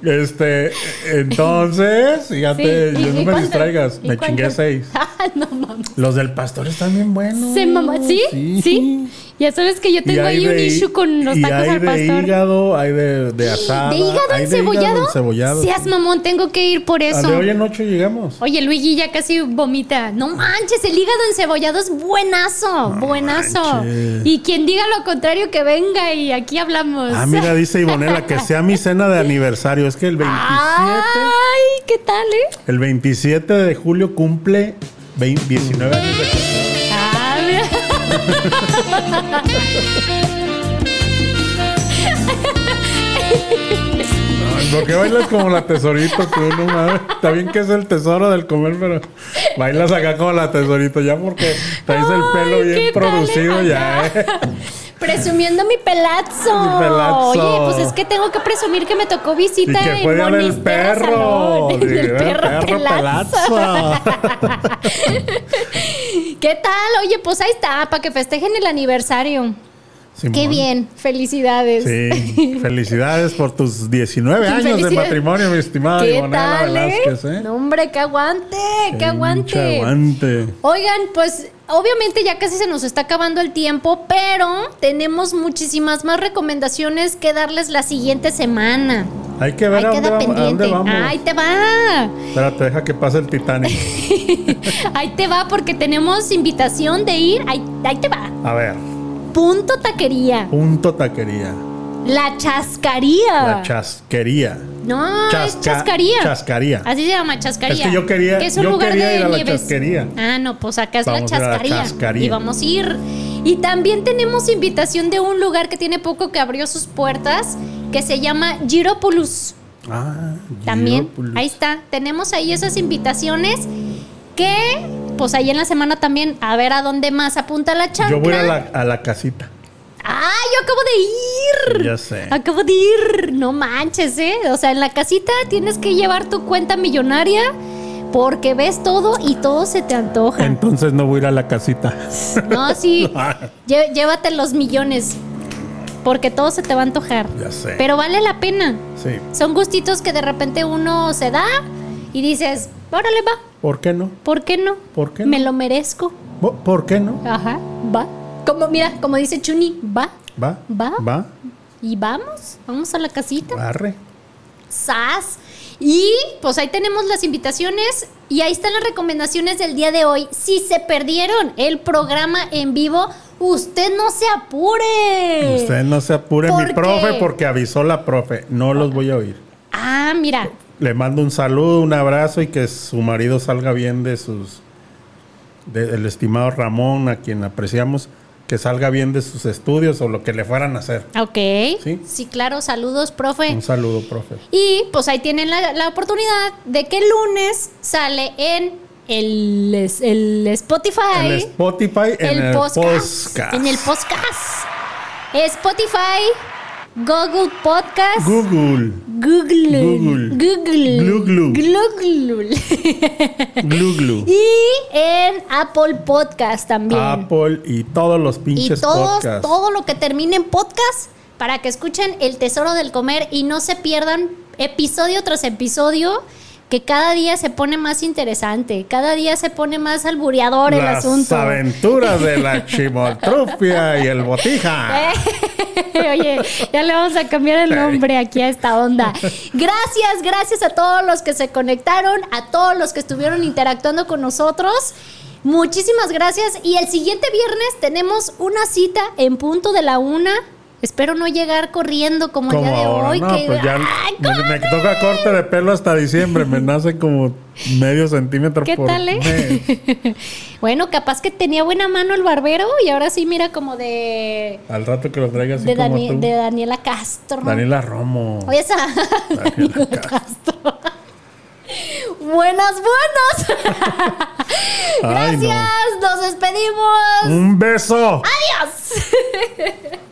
este, entonces, fíjate, Sí, ¿y- yo y no me cuánto? distraigas. ¿Y Me cuánto? chingué seis. [laughs] Ah, no mames. Los del pastor están bien buenos. Se mamá. ¿Sí? ¿Sí? Ya sabes que yo tengo hay ahí un de- issue con los tacos hay al de pastor. hígado, hay de, de asada. ¿De hígado hay de encebollado? encebollado, Seas mamón, tengo que ir por A eso. de hoy en ocho llegamos. Oye, Luigi ya casi vomita. No manches, el hígado encebollado es buenazo, buenazo. manches. Y quien diga lo contrario, que venga y aquí hablamos. Ah, mira, dice Ivonela que sea mi cena de aniversario. Es que el 27. Ay, ¿qué tal, eh? El 27 de julio cumple 20 19 años de. ¿Por qué bailas como la tesorito tú? No mames. Está bien que es el tesoro del comer, pero bailas acá como la tesorito. Ya porque traes el pelo bien ¿qué tal, producido ya, ¿eh? Presumiendo mi pelazo. Mi pelazo. Oye, pues es que tengo que presumir que me tocó Y visita que en fue del Monistera perro. Salón. Del perro, pelazo. [laughs] ¿Qué tal? Oye, pues ahí está, para que festejen el aniversario. Simón. Qué bien, felicidades. Sí, [laughs] felicidades por tus 19 años de matrimonio, mi estimada ¿Qué Ivonela tal, eh? Velázquez, ¿eh? No, hombre, que aguante, que aguante. aguante. Oigan, pues obviamente ya casi se nos está acabando el tiempo, pero tenemos muchísimas más recomendaciones que darles la siguiente semana. Hay que ver Ahí a dónde, a vamos. Ahí te va. Espérate, deja que pase el Titanic. [laughs] Ahí te va porque tenemos invitación de ir. Ahí, ahí te va. A ver, Punto taquería. punto taquería. La chascaría. La chasquería. No, es Chasca- chascaría. chascaría. Así se llama, chascaría. Es que yo quería- Que es un yo lugar quería de ir a la nieves. chasquería. Ah, no, pues acá es Vamos la a ir a la chascaría. chascaría. Y vamos a ir. Y también tenemos invitación de un lugar que tiene poco que abrió sus puertas, que se llama Giropoulos. Ah, También, ahí está. Tenemos ahí esas invitaciones que, pues ahí en la semana también, a ver a dónde más apunta la chancla. Yo voy a la, a la casita. ¡Ah, yo acabo de ir! Ya sé. Acabo de ir. No manches, ¿eh? O sea, en la casita tienes que llevar tu cuenta millonaria porque ves todo y todo se te antoja. Entonces no voy a ir a la casita. No, sí. [laughs] Llévate los millones porque todo se te va a antojar. Ya sé. Pero vale la pena. Sí. Son gustitos que de repente uno se da y dices, órale, va. ¿Por qué no? ¿Por qué no? ¿Por qué Me no? lo merezco. ¿Por qué no? Ajá, va. Como, mira, como dice Chuni, va. Va. Va. Va. Y vamos, vamos a la casita. Barre. SAS. Y pues ahí tenemos las invitaciones y ahí están las recomendaciones del día de hoy. Si se perdieron el programa en vivo, usted no se apure. Usted no se apure, ¿Por mi profe, porque avisó la profe. No los voy a oír. Ah, mira. Le mando un saludo, un abrazo y que su marido salga bien de sus. del estimado Ramón, a quien apreciamos. Que salga bien de sus estudios o lo que le fueran a hacer. Ok. Sí. Sí, claro. Saludos, profe. Un saludo, profe. Y pues ahí tienen la, la oportunidad de que el lunes sale en el, el Spotify. En Spotify, en el, podcast. En el podcast. Spotify, Google Podcast. Google. Google. Google. Google. Google. Glu. [laughs] y en Apple Podcast también. Apple y todos los y pinches todos, podcasts. todo lo que termine en podcast para que escuchen El Tesoro del Comer y no se pierdan episodio tras episodio que cada día se pone más interesante, cada día se pone más albureador el Las asunto. aventuras de la [laughs] chimoltrufia y el botija. [laughs] Oye, ya le vamos a cambiar el nombre aquí a esta onda. Gracias, gracias a todos los que se conectaron, a todos los que estuvieron interactuando con nosotros. Muchísimas gracias. Y el siguiente viernes tenemos una cita en punto de la una. Espero no llegar corriendo como, el Como día de ahora, hoy. no, que- pues ya ¡Ay, me, me toca corte de pelo hasta diciembre. Me nace como medio centímetro ¿Qué por tal, eh? mes. [laughs] bueno, capaz que tenía buena mano el barbero y ahora sí mira como de, Al rato que lo traiga así de, como Dani- tú. de Daniela Castro. Daniela Romo. Esa. Daniela [laughs] Castro. Buenas. Ay, no. Gracias, nos despedimos. Un beso. Adiós. [laughs]